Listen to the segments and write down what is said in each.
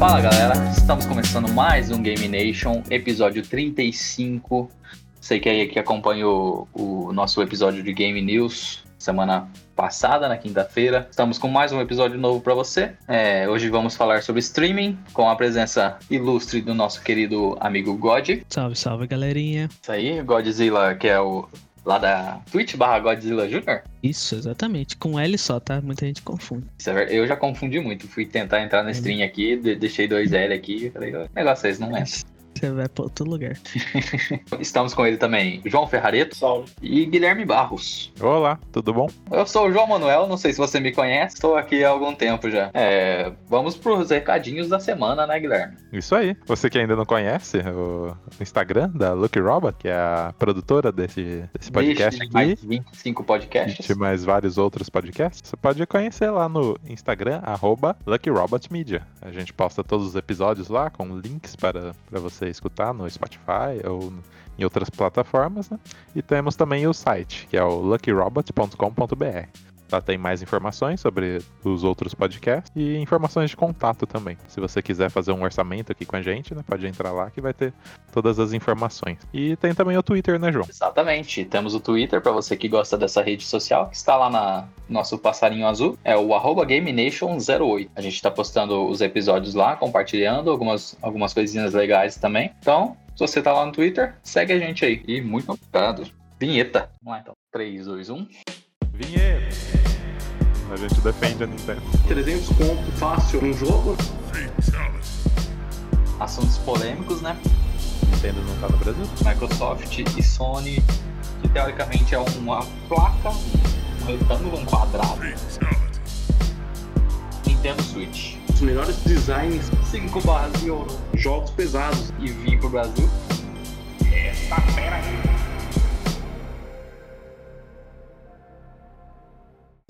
Fala galera, estamos começando mais um Game Nation, episódio 35. Sei que aí que acompanhou o nosso episódio de Game News semana passada, na quinta-feira. Estamos com mais um episódio novo para você. É, hoje vamos falar sobre streaming, com a presença ilustre do nosso querido amigo God. Salve, salve galerinha. Isso aí, Godzilla, que é o lá da Twitch barra Godzilla Jr. Isso, exatamente. Com L só, tá? Muita gente confunde. Isso é Eu já confundi muito. Fui tentar entrar na stream aqui, de- deixei dois L aqui. e Falei, "Ó, negócio é esse, não é. Você vai pra outro lugar. Estamos com ele também, João Ferrareto Salve. e Guilherme Barros. Olá, tudo bom? Eu sou o João Manuel, não sei se você me conhece, estou aqui há algum tempo já. É, vamos pros recadinhos da semana, né, Guilherme? Isso aí. Você que ainda não conhece o Instagram da Lucky Robot, que é a produtora desse, desse podcast Desde aqui, mais 25 podcasts. de mais vários outros podcasts, você pode conhecer lá no Instagram, arroba Lucky Robot Media. A gente posta todos os episódios lá com links para, para você escutar no Spotify ou em outras plataformas, né? E temos também o site, que é o luckyrobot.com.br. Lá tem mais informações sobre os outros podcasts e informações de contato também. Se você quiser fazer um orçamento aqui com a gente, né, pode entrar lá que vai ter todas as informações. E tem também o Twitter, né, João? Exatamente. Temos o Twitter para você que gosta dessa rede social, que está lá na nosso passarinho azul. É o arroba GameNation08. A gente está postando os episódios lá, compartilhando algumas, algumas coisinhas legais também. Então, se você tá lá no Twitter, segue a gente aí. E muito obrigado. Vinheta. Vamos lá então. 3, 2, 1. Vinheta! A gente defende a Nintendo. 300 conto fácil um jogo. Assuntos polêmicos, né? Nintendo não tá no Brasil? Microsoft e Sony, que teoricamente é uma placa, um retângulo, um quadrado. Nintendo Switch. Os melhores designs, 5 barras de ouro. jogos pesados. E vim pro Brasil. Essa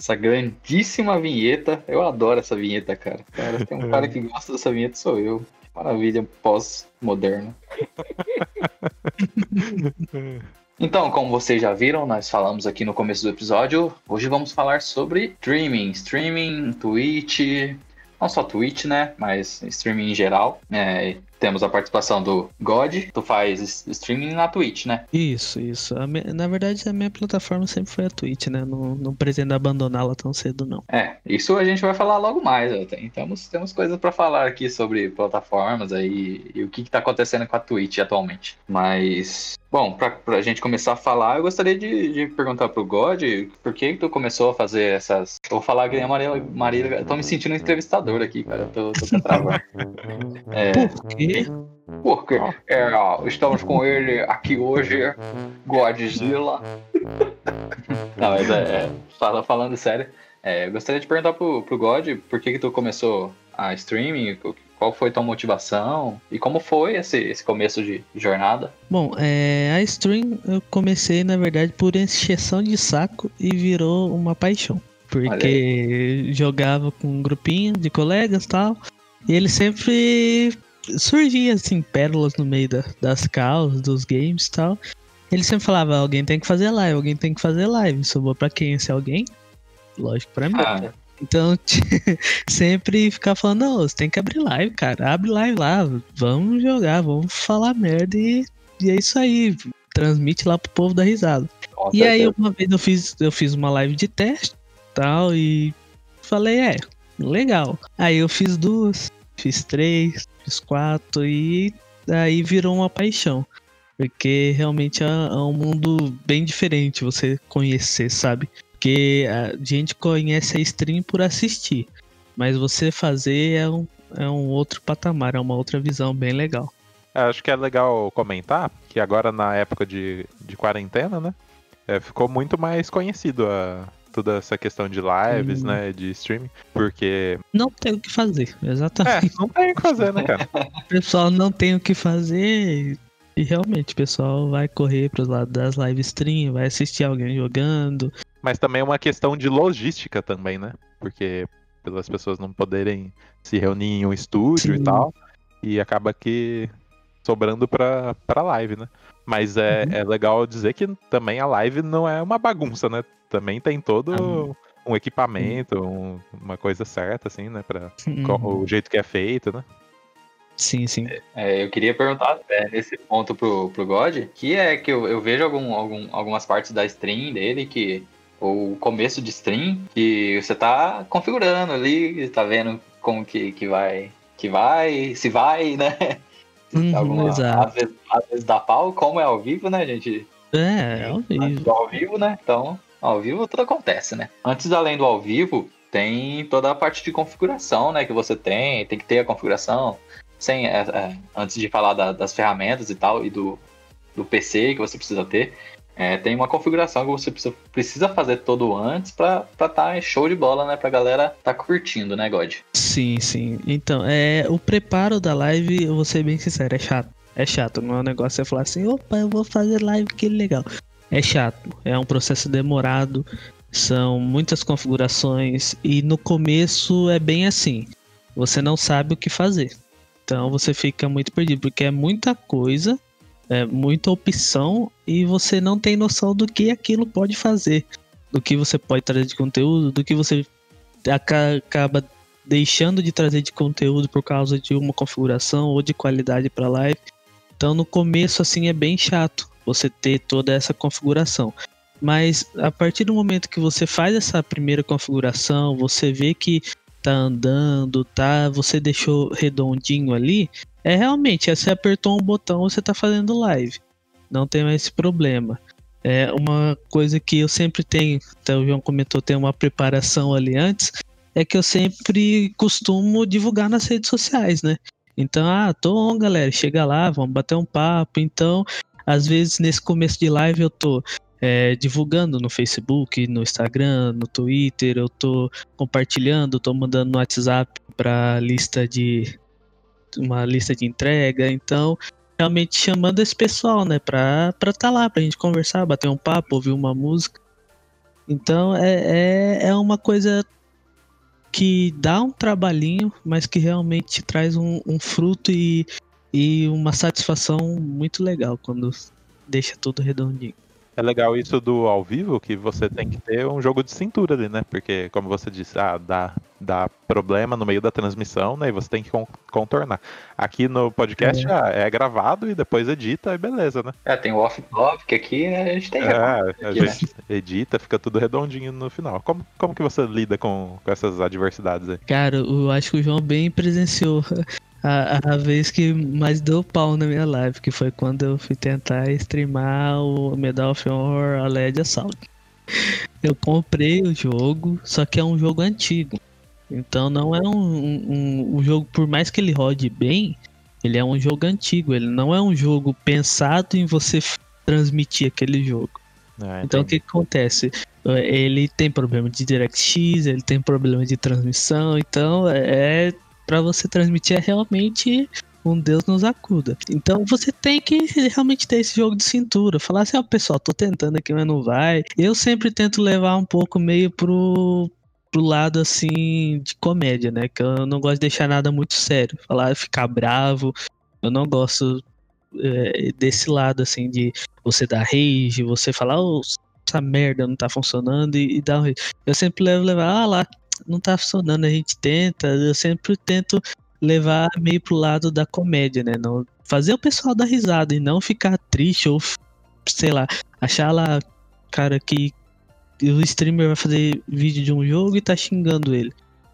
grandíssima vinheta. Eu adoro essa vinheta, cara. Cara, tem um cara que gosta dessa vinheta, sou eu. Maravilha pós-moderna. Então, como vocês já viram, nós falamos aqui no começo do episódio. Hoje vamos falar sobre streaming. Streaming, Twitch. Não só Twitch, né? Mas streaming em geral. É, temos a participação do God. Tu faz streaming na Twitch, né? Isso, isso. Me- Na verdade, a minha plataforma sempre foi a Twitch, né? Não, não pretendo abandoná-la tão cedo, não. É, isso a gente vai falar logo mais. ó. Tem- Temos, temos coisas para falar aqui sobre plataformas aí e o que, que tá acontecendo com a Twitch atualmente. Mas, bom, pra, pra gente começar a falar, eu gostaria de, de perguntar pro God por que, que tu começou a fazer essas. Eu vou falar que nem a. Marília eu tô me sentindo um entrevistador aqui, cara. Eu tô, tô até travando. É, Por quê? porque é, ó, estamos com ele aqui hoje, Godzilla. Não, mas é, é, fala- falando sério, é, eu gostaria de perguntar pro, pro God por que, que tu começou a streaming, o- qual foi tua motivação e como foi esse, esse começo de jornada? Bom, é, a stream eu comecei, na verdade, por encheção de saco e virou uma paixão. Porque jogava com um grupinho de colegas e tal. E ele sempre surgia assim, pérolas no meio da- das causas, dos games e tal. Ele sempre falava, alguém tem que fazer live, alguém tem que fazer live. Sobrou pra quem esse alguém? Lógico, pra mim. Ah, Então, sempre ficar falando, não, você tem que abrir live, cara. Abre live lá, vamos jogar, vamos falar merda e, e é isso aí. Transmite lá pro povo dar risada. com E aí, uma vez eu fiz, eu fiz uma live de teste tal, e falei, é, legal. Aí eu fiz duas, fiz três, fiz quatro, e aí virou uma paixão. Porque realmente é, é um mundo bem diferente você conhecer, sabe? Porque a gente conhece a stream por assistir. Mas você fazer é um, é um outro patamar, é uma outra visão bem legal. É, Acho que é legal comentar que agora na época de, de quarentena, né? é, ficou muito mais conhecido a, toda essa questão de lives, né? De streaming. Porque. Não tem o que fazer, exatamente. É, não tem o que fazer, né, cara? O pessoal não tem o que fazer e realmente o pessoal vai correr pros lados das live stream, vai assistir alguém jogando. Mas também é uma questão de logística também, né? Porque pelas pessoas não poderem se reunir em um estúdio Sim. e tal. E acaba que sobrando pra, pra live, né? Mas é, Uhum. é legal dizer que também a live não é uma bagunça, né? Também tem todo Ah. um equipamento, um- uma coisa certa, assim, né? Pra Uhum. o jeito que é feito, né? Sim, sim. É, eu queria perguntar é, nesse ponto pro, pro God, que é que eu, eu vejo algum, algum, algumas partes da stream dele que. Ou começo de stream, que você tá configurando ali, tá vendo como que, que vai. Que vai, se vai, né? Uhum, Alguma, exato. às, vezes, às vezes dá pau, como é ao vivo, né, gente? É, é ao vivo. Ao vivo, né? Então, ao vivo tudo acontece, né? Antes, além do ao vivo, tem toda a parte de configuração, né? Que você tem, tem que ter a configuração. Sem, é, é, antes de falar da- das ferramentas e tal, e do, do PC que você precisa ter, é, tem uma configuração que você precisa, precisa fazer todo antes pra estar tá show de bola, né? Pra galera tá curtindo, né, God? Sim, sim. Então, é, o preparo da live, eu vou ser bem sincero, é chato. É chato, não é um negócio você falar assim, opa, eu vou fazer live, que legal. É chato, é um processo demorado, são muitas configurações e no começo é bem assim, você não sabe o que fazer. Então você fica muito perdido, porque é muita coisa, é muita opção e você não tem noção do que aquilo pode fazer, do que você pode trazer de conteúdo, do que você aca- acaba deixando de trazer de conteúdo por causa de uma configuração ou de qualidade para live. Então no começo assim é bem chato você ter toda essa configuração. Mas a partir do momento que você faz essa primeira configuração, você vê que tá andando, tá, você deixou redondinho ali, é realmente, é, você apertou um botão, você tá fazendo live. Não tem mais esse problema. É uma coisa que eu sempre tenho, até o João comentou, tem uma preparação ali antes, é que eu sempre costumo divulgar nas redes sociais, né? Então, ah, tô on, galera, chega lá, vamos bater um papo. Então, às vezes nesse começo de live eu tô é, divulgando no Facebook, no Instagram, no Twitter, eu tô compartilhando, tô mandando no WhatsApp pra lista de uma lista de entrega, então realmente chamando esse pessoal, né, pra, pra tá lá, pra gente conversar, bater um papo, ouvir uma música. Então é, é, é uma coisa que dá um trabalhinho, mas que realmente te traz um, um fruto e, e uma satisfação muito legal quando deixa tudo redondinho. É legal isso do ao vivo, que você tem que ter um jogo de cintura ali, né? Porque, como você disse, ah, dá, dá problema no meio da transmissão, né? E você tem que con- contornar. Aqui no podcast É. ah, é gravado e depois edita e beleza, né? É, tem o off-topic aqui, né? A gente tem. É, a aqui, né? gente edita, fica tudo redondinho no final. Como, como que você lida com, com essas adversidades aí? Cara, eu acho que o João bem presenciou a, a vez que mais deu pau na minha live, que foi quando eu fui tentar streamar o Medal of Honor Aled Assault. Eu comprei o jogo, só que é um jogo antigo. Então não é um, um, um jogo, por mais que ele rode bem, ele é um jogo antigo. Ele não é um jogo pensado em você transmitir aquele jogo. É, Então o que, que acontece? Eh, Ele tem problema de DirectX, ele tem problema de transmissão, então é para você transmitir é realmente um Deus nos acuda. Então você tem que realmente ter esse jogo de cintura, falar assim, ó, pessoal, tô tentando aqui, mas não vai. Eu sempre tento levar um pouco meio pro pro lado assim de comédia, né? Que eu não gosto de deixar nada muito sério, falar ficar bravo. Eu não gosto eh, desse lado assim de você dar rage, você falar, "Ô, essa merda não tá funcionando e, e dar um rage. Eu sempre levo levar, ah lá, não tá funcionando, a gente tenta, eu sempre tento levar meio pro lado da comédia, né? Não, fazer o pessoal dar risada e não ficar triste ou, sei lá, achar lá, cara, que o streamer vai fazer vídeo de um jogo e tá xingando ele.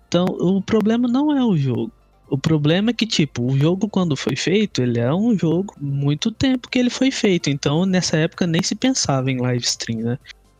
Então, o problema não é o jogo. O problema é que, tipo, o jogo quando foi feito, ele é um jogo muito tempo que ele foi feito. Então, nessa época nem se pensava em live stream, né?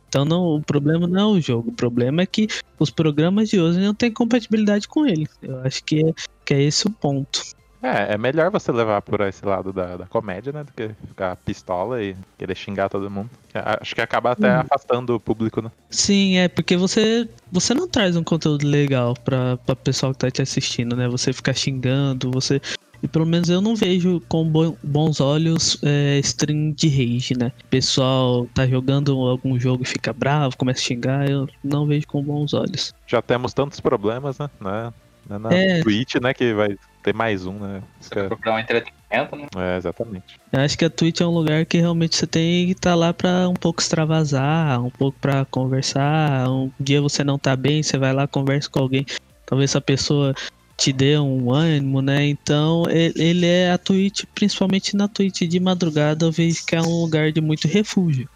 Então, não, o problema não é o jogo. O problema é que os programas de hoje não têm compatibilidade com ele. Eu acho que é, que é esse o ponto. É, é melhor você levar por esse lado da, da comédia, né? Do que ficar pistola e querer xingar todo mundo. A- Acho que acaba até Uhum. afastando o público, né? Sim, é porque você você não traz um conteúdo legal pra, pra pessoal que tá te assistindo, né? Você ficar xingando, você. E pelo menos eu não vejo com bo- bons olhos é, stream de rage, né? Pessoal tá jogando algum jogo e fica bravo, começa a xingar, eu não vejo com bons olhos. Já temos tantos problemas, né? né? Não é Na É. Twitch, né? Que vai ter mais um, né? Você vai procurar um entretenimento, né? É, exatamente. Eu acho que a Twitch é um lugar que realmente você tem que estar lá pra um pouco extravasar, um pouco pra conversar. Um dia você não tá bem, você vai lá, conversa com alguém. Talvez essa pessoa te dê um ânimo, né? Então ele, é a Twitch, principalmente na Twitch de madrugada, eu vejo que é um lugar de muito refúgio.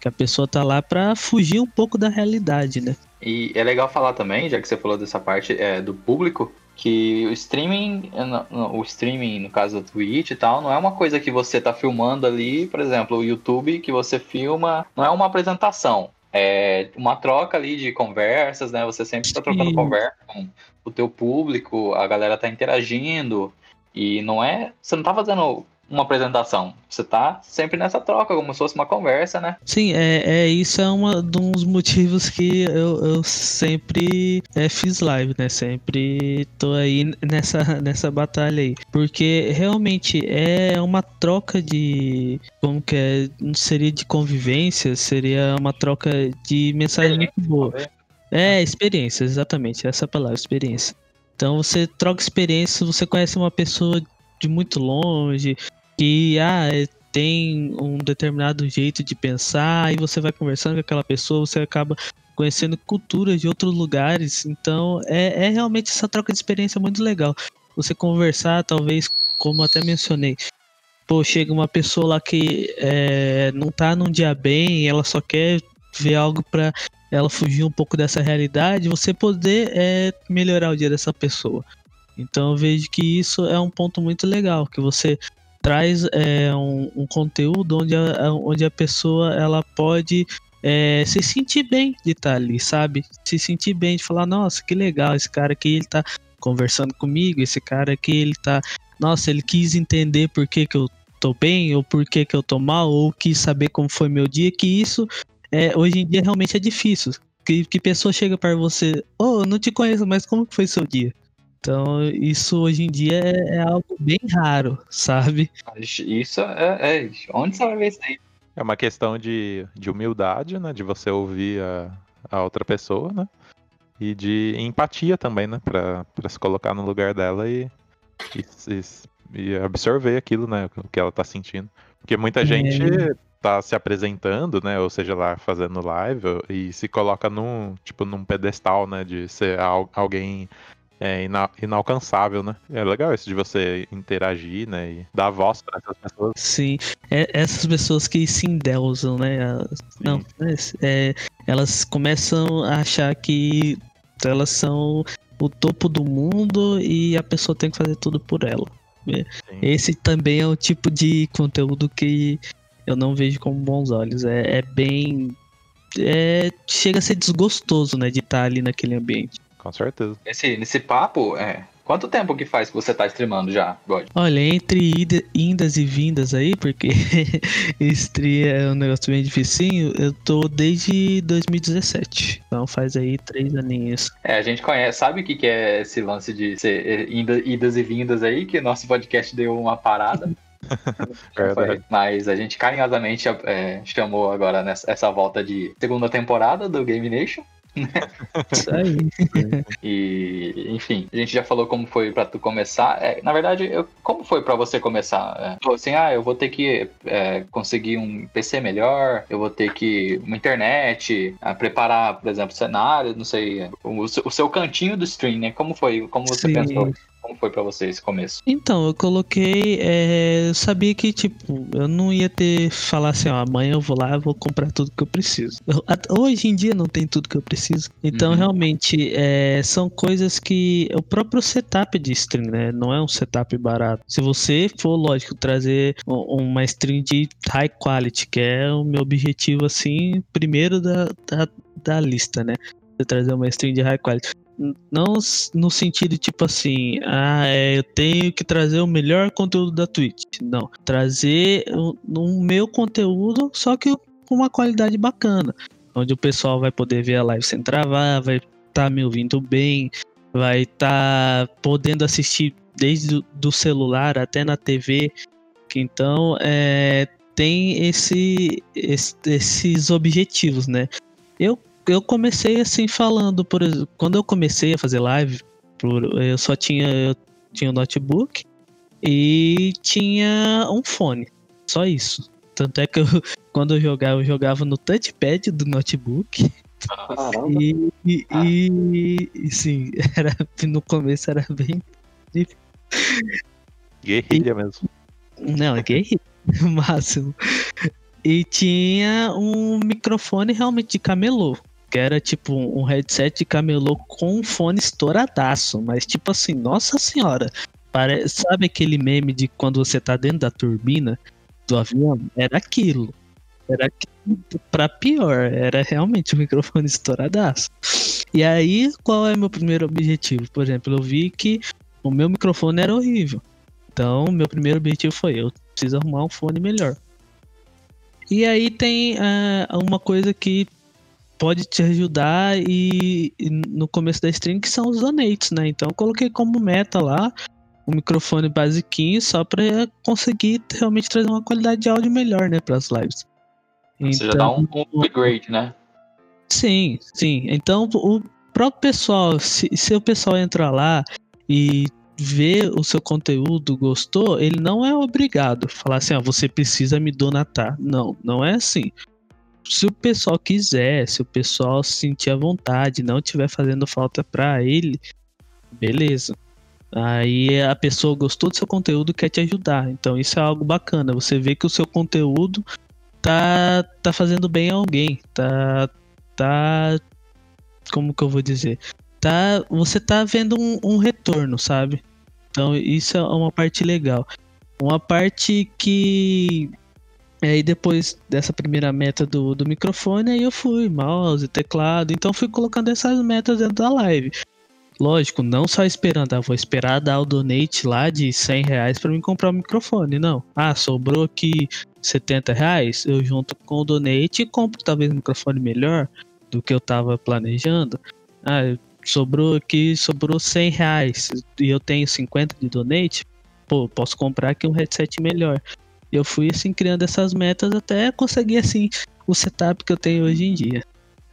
Que a pessoa tá lá pra fugir um pouco da realidade, né? E é legal falar também, já que você falou dessa parte é, do público, que o streaming, o streaming no caso da Twitch e tal, não é uma coisa que você tá filmando ali, por exemplo, o YouTube que você filma, não é uma apresentação, é uma troca ali de conversas, né? Você sempre está trocando Sim. conversa com o teu público, a galera tá interagindo e não é, você não tá fazendo uma apresentação, você tá sempre nessa troca, como se fosse uma conversa, né? Sim, é, é isso é um dos motivos que eu, eu sempre é, fiz live, né? Sempre tô aí nessa, nessa batalha aí. Porque realmente é uma troca de. Como que é? Não seria de convivência, seria uma troca de mensagem muito boa. É, experiência, exatamente, essa é palavra, experiência. Então você troca experiência, você conhece uma pessoa de muito longe, que ah, é- tem um determinado jeito de pensar, e você vai conversando com aquela pessoa, você acaba conhecendo culturas de outros lugares. Então é, é realmente essa troca de experiência muito legal. Você conversar, talvez, como até mencionei, pô, chega uma pessoa lá que é, não tá num dia bem, ela só quer ver algo pra ela fugir um pouco dessa realidade, você poder é, melhorar o dia dessa pessoa. Então eu vejo que isso é um ponto muito legal, que você traz é, um, um conteúdo onde a, onde a pessoa ela pode é, se sentir bem de estar ali, sabe? Se sentir bem de falar, nossa, que legal, esse cara aqui ele tá conversando comigo, esse cara aqui ele tá, nossa, ele quis entender por que, que eu tô bem, ou por que, que eu tô mal, ou quis saber como foi meu dia, que isso é, hoje em dia realmente é difícil. Que, que pessoa chega para você, oh, eu não te conheço, mas como foi seu dia? Então, isso hoje em dia é, é algo bem raro, sabe? Isso é, é- Onde você vai ver isso aí? É uma questão de, de humildade, né? De você ouvir a, a outra pessoa, né? E de empatia também, né? Pra, pra se colocar no lugar dela e, e, se- e absorver aquilo, né? O que ela tá sentindo. Porque muita É. gente tá se apresentando, né? Ou seja, lá fazendo live e se coloca num, tipo, num pedestal, né? De ser al- alguém é, ina- inalcançável, né? É legal isso de você interagir, né? E dar voz para essas pessoas. Sim, é- essas pessoas que se endeusam, né? Elas- Não, é, elas começam a achar que elas são o topo do mundo e a pessoa tem que fazer tudo por ela. Sim. Esse também é o tipo de conteúdo que eu não vejo com bons olhos. É, é bem. É, chega a ser desgostoso, né? De estar ali naquele ambiente. Com certeza. Nesse, nesse papo, é. Quanto tempo que faz que você tá streamando já, God? Olha, entre ida- indas e vindas aí, porque stream é um negócio bem dificinho, eu tô desde 2017. Então faz aí três aninhos. É, a gente conhece, sabe o que, que é esse lance de ser é, inda- idas e vindas aí, que nosso podcast deu uma parada. Verdade. Mas a gente carinhosamente é, chamou agora nessa essa volta de segunda temporada do Game Nation. Isso aí. E, enfim, a gente já falou como foi pra tu começar. É, na verdade, eu- como foi pra você começar? É, assim, ah, eu vou ter que é, conseguir um PC melhor, eu vou ter que uma internet, ah, preparar, por exemplo, cenário, não sei, o, seu- o seu cantinho do stream, né? Como foi? Como você Sim. pensou? Como foi pra você esse começo? Então, eu coloquei. é, eu sabia que, tipo, eu não ia ter. Falar assim, ó, amanhã eu vou lá vou comprar tudo que eu preciso. Eu- hoje em dia não tem tudo que eu preciso. Então, Uhum. realmente, é, são coisas que. O próprio setup de stream, né? Não é um setup barato. Se você for, lógico, trazer uma stream de high quality, que é o meu objetivo, assim, primeiro da, da, da lista, né? Trazer uma stream de high quality. Não no sentido tipo assim, ah, é, eu tenho que trazer o melhor conteúdo da Twitch. Não. Trazer o, meu conteúdo, só que com uma qualidade bacana. Onde o pessoal vai poder ver a live sem travar, vai estar me ouvindo bem, vai estar podendo assistir desde do celular até na TV. Então, é, tem esse, esse- esses objetivos, né? Eu eu comecei assim falando, por exemplo, quando eu comecei a fazer live, por- eu só tinha eu tinha um notebook e tinha um fone, só isso. Tanto é que eu, quando eu jogava, eu jogava no touchpad do notebook Caramba. E, e, e- e, sim, era, no começo era bem. Guerrilha mesmo. Não, é guerreiro, no máximo. E tinha um microfone realmente de camelô. Que era tipo um headset de camelô com um fone estouradaço. Mas tipo assim, nossa senhora. Sabe aquele meme de quando você tá dentro da turbina do avião? Era aquilo. Era aquilo pra pior. Era realmente um microfone estouradaço. E aí, qual é meu primeiro objetivo? Por exemplo, eu vi que o meu microfone era horrível. Então, meu primeiro objetivo foi: eu preciso arrumar um fone melhor. E aí tem ah, uma coisa que pode te ajudar e, e no começo da stream que são os donates, né? Então eu coloquei como meta lá um microfone basiquinho só para conseguir realmente trazer uma qualidade de áudio melhor, né, para as lives. Você já dá um, um upgrade, né? Sim, sim. Então, o próprio pessoal, se, se o pessoal entrar lá e ver o seu conteúdo, gostou, ele não é obrigado a falar assim, ó, você precisa me donatar. Não, não é assim. Se o pessoal quiser, se o pessoal se sentir à vontade, não estiver fazendo falta pra ele, beleza. Aí a pessoa gostou do seu conteúdo quer te ajudar. Então isso é algo bacana. Você vê que o seu conteúdo tá, tá fazendo bem a alguém. Tá. Tá. Como que eu vou dizer? Tá, você tá vendo um, um retorno, sabe? Então isso é uma parte legal. Uma parte que. Aí depois dessa primeira meta do, do microfone, aí eu fui, mouse, teclado. Então fui colocando essas metas dentro da live. Lógico, não só esperando, ah, vou esperar dar o donate lá de 100 reais pra mim comprar o microfone, não. Ah, sobrou aqui 70 reais, eu junto com o donate e compro talvez um microfone melhor do que eu tava planejando. Ah, sobrou aqui, sobrou 100 reais e eu tenho 50 de donate, pô, posso comprar aqui um headset melhor. E eu fui assim criando essas metas até conseguir assim o setup que eu tenho hoje em dia.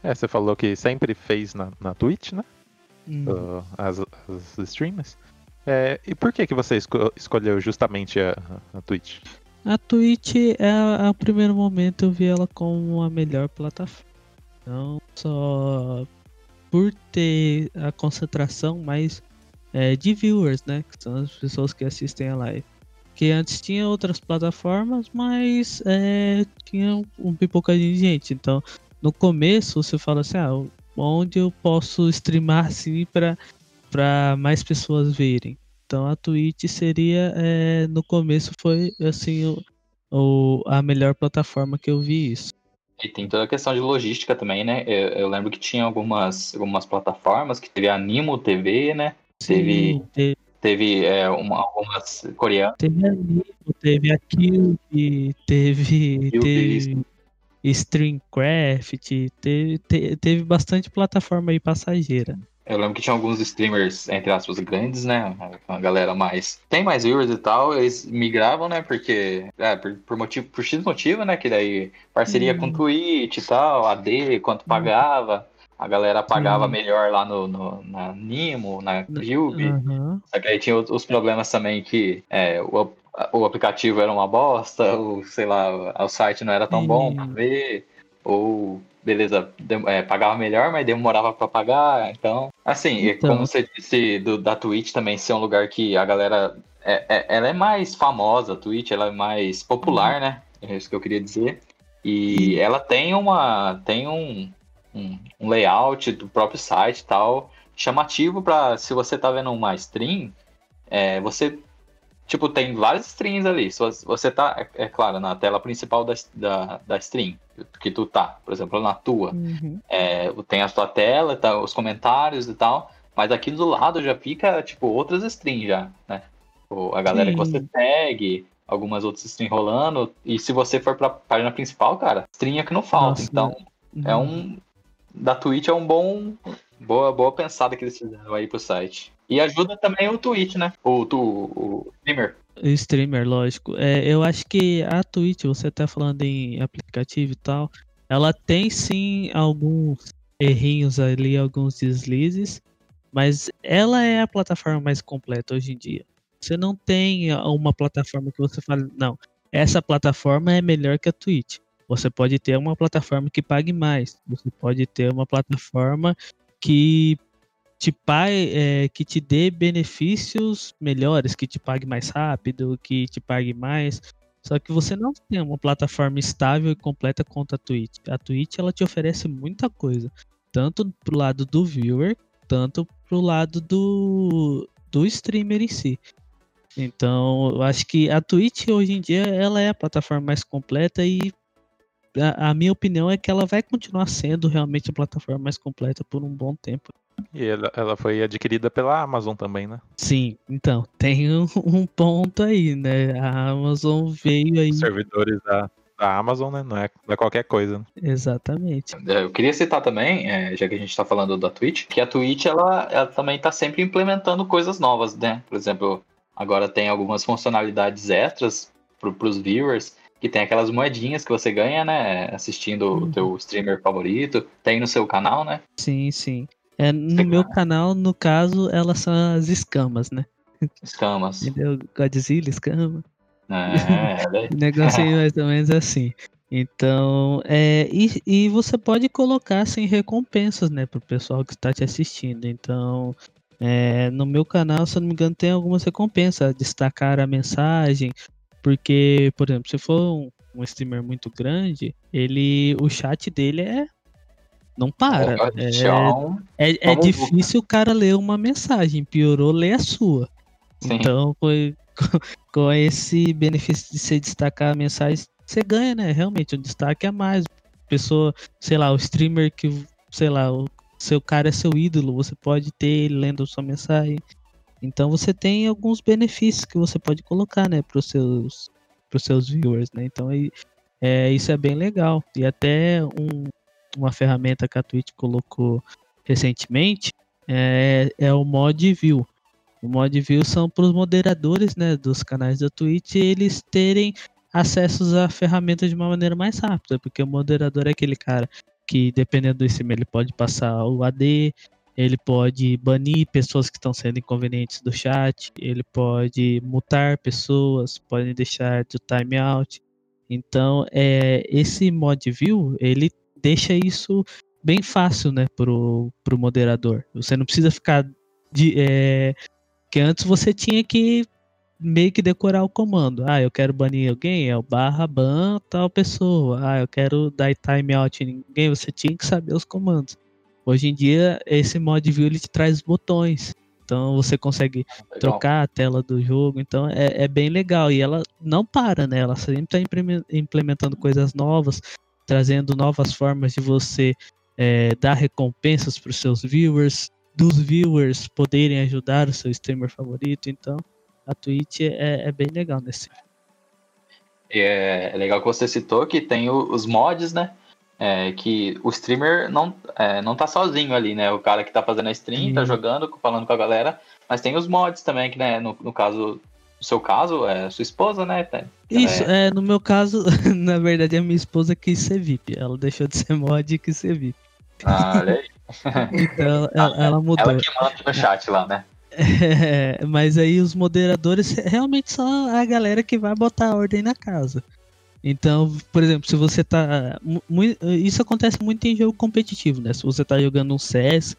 É, você falou que sempre fez na, na Twitch, né? Hum. Uh, as, as streams. É, e por que que você esco- escolheu justamente a, a Twitch? A Twitch, é, a, a primeiro momento, eu vi ela como a melhor plataforma. Não só por ter a concentração mais é, de viewers, né? Que são as pessoas que assistem a live. Que antes tinha outras plataformas, mas é, tinha um, um pipocadinho de gente. Então, no começo, você fala assim, ah, onde eu posso streamar assim para mais pessoas verem. Então a Twitch seria é, no começo foi assim o, o- a melhor plataforma que eu vi isso. E tem toda a questão de logística também, né? Eu, eu lembro que tinha algumas, algumas plataformas, que teve a Animo TV, né? Teve- Sim, teve, Teve é, uma- algumas coreanas. teve Animo, teve a Cube, teve Cube, teve Streamcraft, teve, te- teve bastante plataforma aí passageira. Eu lembro que tinha alguns streamers, entre aspas, grandes, né? A galera mais. Tem mais viewers e tal, eles migravam, né? Porque. É, por, por motivo, por X motivo, né? Que daí parceria Hum. com Twitch e tal, AD, quanto pagava. A galera pagava melhor lá no, no- na Nimo, na Cube. Aham. Só que aí tinha os problemas também que é, o, o aplicativo era uma bosta, ou sei lá, o site não era tão bom pra ver, ou beleza, é, pagava melhor, mas demorava pra pagar, então. Assim, Então. como você disse do, da Twitch também ser um lugar que a galera. É, é- ela é mais famosa, a Twitch, ela é mais popular, né? É isso que eu queria dizer. E ela tem uma. tem um, um, um layout do próprio site e tal, chamativo pra se você tá vendo uma stream, é, você. Tipo, tem várias streams ali. Se você- tá, é, é claro, na tela principal da, da, da stream, que tu tá, por exemplo, na tua. Uhum. É, tem a tua tela, tá, os comentários e tal, mas aqui do lado já fica, tipo, outras streams já, né? A galera que você Sim. segue, algumas outras streams rolando, e se você for pra página principal, cara, stream é que não falta, Nossa, então é um... Da Twitch é um bom... Boa, boa pensada que eles fizeram aí pro site. E ajuda também o Twitch, né? O, tu, o streamer. Streamer, lógico. É, eu acho que a Twitch, você tá falando em aplicativo e tal, ela tem sim alguns errinhos ali, alguns deslizes, mas ela é a plataforma mais completa hoje em dia. Você não tem uma plataforma que você fala, não, essa plataforma é melhor que a Twitch. Você pode ter uma plataforma que pague mais. Você pode ter uma plataforma que te, pague, é, que te dê benefícios melhores, que te pague mais rápido, que te pague mais. Só que você não tem uma plataforma estável e completa quanto a Twitch. A Twitch ela te oferece muita coisa, tanto pro lado do viewer, tanto pro lado do, do streamer em si. Então, eu acho que a Twitch hoje em dia ela é a plataforma mais completa e a, a minha opinião é que ela vai continuar sendo realmente a plataforma mais completa por um bom tempo. E ela, ela foi adquirida pela Amazon também, né? Sim, então, tem um, um ponto aí, né? A Amazon veio aí. Os servidores da, da Amazon, né? Não é, não é qualquer coisa. Né? Exatamente. Eu queria citar também, é, já que a gente está falando da Twitch, que a Twitch ela, ela também está sempre implementando coisas novas, né? Por exemplo, agora tem algumas funcionalidades extras para os viewers que tem aquelas moedinhas que você ganha, né? Assistindo Uhum. o teu streamer favorito. Tem no seu canal, né? Sim, sim. É, no meu canal, no caso, elas são as escamas, né? Escamas. Entendeu? Godzilla, escama. É, negocinho mais ou menos assim. Então, é, e, e você pode colocar assim, recompensas, né, pro pessoal que está te assistindo. Então, é, no meu canal, se eu não me engano, tem algumas recompensas, destacar a mensagem, porque, por exemplo, se for um, um streamer muito grande, ele, o chat dele é não para. É, Tchau. é, é Vamos- difícil o cara ler uma mensagem, piorou ler a sua. Sim. Então, foi com, com esse benefício de você destacar a mensagem, você ganha, né? Realmente, um destaque a mais. Pessoa, sei lá, o streamer que, sei lá, o seu cara é seu ídolo, você pode ter ele lendo sua mensagem. Então, você tem alguns benefícios que você pode colocar, né, para os seus, pros seus viewers, né? Então, aí, é, isso é bem legal. E até um- uma ferramenta que a Twitch colocou recentemente é, é o mod view. O mod view são para os moderadores né, dos canais da Twitch eles terem acessos à ferramenta de uma maneira mais rápida, porque o moderador é aquele cara que, dependendo do stream, ele pode passar o AD, ele pode banir pessoas que estão sendo inconvenientes do chat, ele pode mutar pessoas, pode deixar do timeout. Então, é, esse mod view, ele deixa isso bem fácil, né, pro, pro moderador. Você não precisa ficar de, é, que antes você tinha que meio que decorar o comando. Ah, eu quero banir alguém, é o barra ban tal pessoa. Ah, eu quero dar timeout em ninguém, você tinha que saber os comandos. Hoje em dia, esse mod view ele te traz botões. Então você consegue Legal. trocar a tela do jogo, então é, é bem legal. E ela não para, né? Ela sempre está implementando coisas novas, trazendo novas formas de você é, dar recompensas para os seus viewers, dos viewers poderem ajudar o seu streamer favorito. Então a Twitch é, é bem legal nesse. É, é legal que você citou que tem os mods, né? É, que o streamer não, é, não tá sozinho ali, né? O cara que tá fazendo a stream, tá Sim. jogando, falando com a galera. Mas tem os mods também, que né, no, no caso, no seu caso, é sua esposa, né? Tem- Isso, é, no meu caso, na verdade, a minha esposa quis ser VIP. Ela deixou de ser mod e quis ser VIP. Ah, olha aí. Então ela, ela mudou. Ela que manda no chat lá, né? É, mas aí os moderadores realmente são a galera que vai botar a ordem na casa. Então, por exemplo, se você tá. Isso acontece muito em jogo competitivo, né? Se você tá jogando um CS,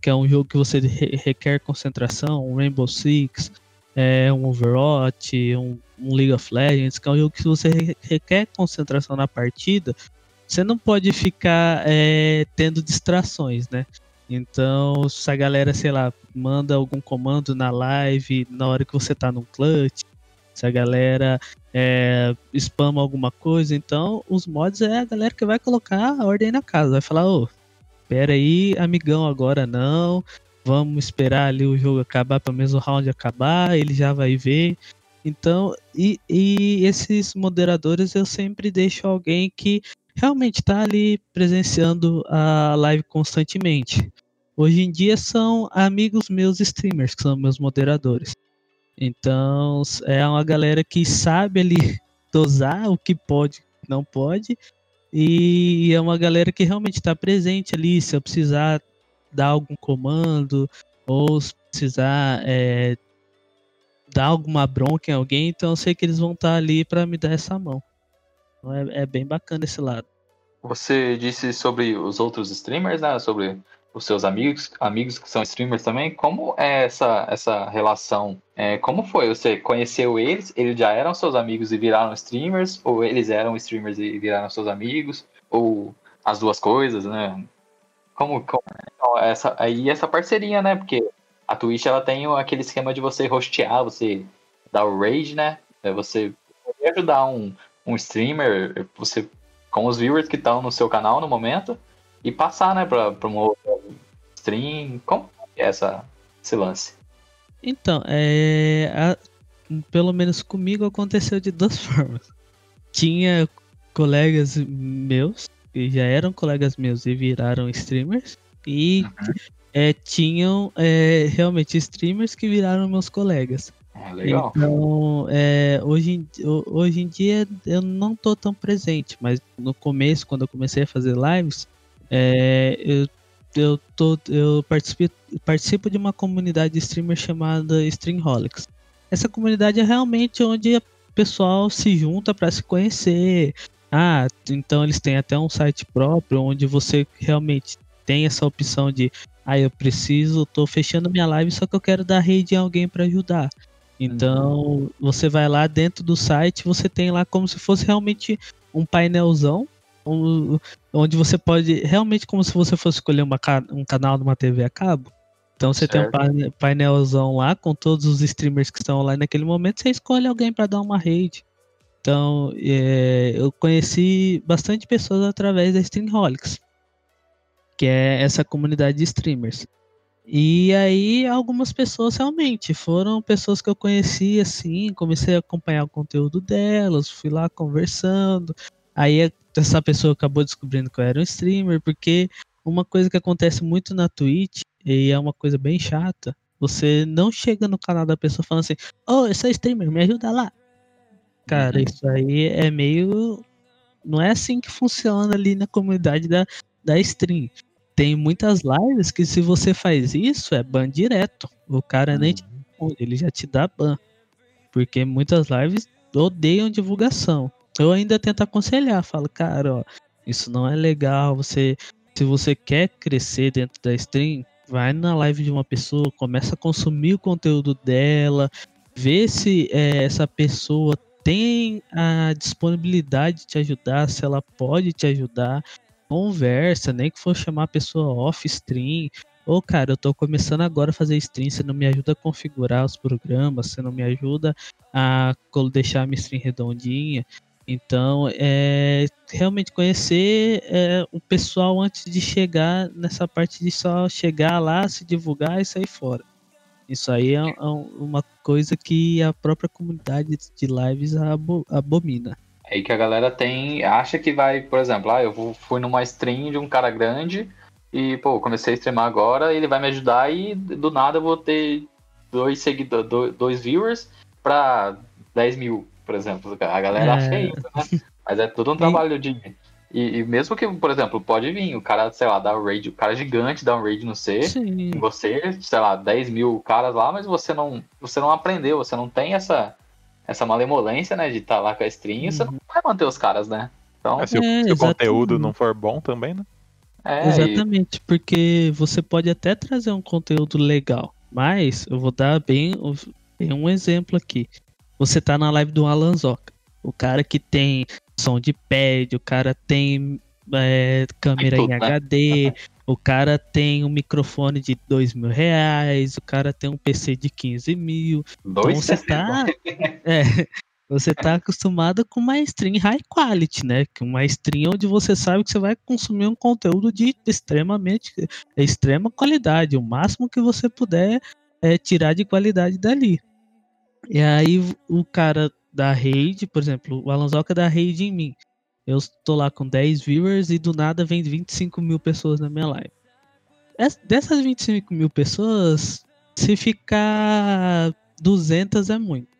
que é um jogo que você re- requer concentração, um Rainbow Six, é, um Overwatch, um, um League of Legends, que é um jogo que você re- requer concentração na partida, você não pode ficar é, tendo distrações, né? Então, se a galera, sei lá, manda algum comando na live na hora que você tá num clutch, se a galera é, spama alguma coisa, então os mods é a galera que vai colocar a ordem na casa, vai falar, ô, pera aí, amigão, agora não, vamos esperar ali o jogo acabar, pelo menos o round acabar, ele já vai ver. Então, e, e esses moderadores eu sempre deixo alguém que realmente tá ali presenciando a live constantemente. Hoje em dia são amigos meus streamers, que são meus moderadores. Então é uma galera que sabe ali dosar o que pode não pode. E é uma galera que realmente está presente ali. Se eu precisar dar algum comando, ou se precisar é, dar alguma bronca em alguém, então eu sei que eles vão estar ali para me dar essa mão. Então é, é bem bacana esse lado. Você disse sobre os outros streamers, né? Sobre os seus amigos, amigos que são streamers também. Como é essa, essa relação? É, como foi? Você conheceu eles? Eles já eram seus amigos e viraram streamers? Ou eles eram streamers e viraram seus amigos? Ou as duas coisas, né? Como, como essa aí essa parceria, né? Porque a Twitch ela tem aquele esquema de você hostear, você dar o raid, né? É você ajudar um, um streamer, você com os viewers que estão no seu canal no momento e passar, né, para um outro stream. Como é essa, esse lance? Então, é, a, pelo menos comigo aconteceu de duas formas. Tinha colegas meus, que já eram colegas meus e viraram streamers, e uhum. é, tinham é, realmente streamers que viraram meus colegas. Ah, legal. Então, é, hoje, hoje em dia eu não tô tão presente, mas no começo, quando eu comecei a fazer lives, é, eu, eu, tô, eu participo, participo de uma comunidade de streamer chamada Streamholics. Essa comunidade é realmente onde o pessoal se junta para se conhecer. Ah, então eles têm até um site próprio onde você realmente tem essa opção de ah, eu preciso, tô fechando minha live, só que eu quero dar rede em alguém para ajudar. Então, uhum. você vai lá dentro do site, você tem lá como se fosse realmente um painelzão, onde você pode, realmente como se você fosse escolher uma, um canal de uma TV a cabo. Então você certo. tem um painelzão lá com todos os streamers que estão lá naquele momento, você escolhe alguém para dar uma rede. Então, é, eu conheci bastante pessoas através da Streamholics, que é essa comunidade de streamers. E aí algumas pessoas realmente foram pessoas que eu conheci assim, comecei a acompanhar o conteúdo delas, fui lá conversando. Aí essa pessoa acabou descobrindo que eu era um streamer, porque uma coisa que acontece muito na Twitch, e é uma coisa bem chata, você não chega no canal da pessoa falando assim, oh, eu sou streamer, me ajuda lá. Cara, uhum. isso aí é meio. Não é assim que funciona ali na comunidade da, da stream tem muitas lives que se você faz isso, é ban direto. O cara nem te responde, ele já te dá ban. Porque muitas lives odeiam divulgação. Eu ainda tento aconselhar, falo, cara, ó, isso não é legal. Você, se você quer crescer dentro da stream, vai na live de uma pessoa, começa a consumir o conteúdo dela, vê se é, essa pessoa tem a disponibilidade de te ajudar, se ela pode te ajudar conversa, nem que for chamar a pessoa off stream. Ô, oh, cara, eu tô começando agora a fazer stream, você não me ajuda a configurar os programas, você não me ajuda a deixar a minha stream redondinha. Então, é realmente conhecer é, o pessoal antes de chegar nessa parte de só chegar lá, se divulgar e sair fora. Isso aí é, é uma coisa que a própria comunidade de lives abomina. Aí que a galera tem, acha que vai, por exemplo, ah, eu fui numa stream de um cara grande e, pô, comecei a streamar agora, ele vai me ajudar e do nada eu vou ter dois seguidores, dois viewers pra 10 mil, por exemplo. A galera é. acha isso, né? Mas é tudo um trabalho de. E, e, mesmo que, por exemplo, pode vir o cara, sei lá, dar um raid, o cara gigante dá um raid no C, Sim. em você, sei lá, 10 mil caras lá, mas você não, você não aprendeu, você não tem essa, essa malemolência, né, de estar tá lá com a stream, uhum. você não vai manter os caras, né? Então, é, se, o, é, se o conteúdo não for bom também, né? É, exatamente, e... porque você pode até trazer um conteúdo legal, mas eu vou dar bem, bem um exemplo aqui. Você tá na live do Alan Zoca, o cara que tem som de pad, o cara tem é, câmera tudo, em né? HD, o cara tem um microfone de dois mil reais, o cara tem um PC de 15 mil. Então dois então você tá, é, você tá acostumado com uma stream high quality, né? Uma stream onde você sabe que você vai consumir um conteúdo de extremamente extrema qualidade, o máximo que você puder é, tirar de qualidade dali. E aí o cara da raid, por exemplo, o Alonsoca dá raid em mim. Eu estou lá com 10 viewers e do nada vem 25 mil pessoas na minha live. Dessas 25 mil pessoas, se ficar 200 é muito.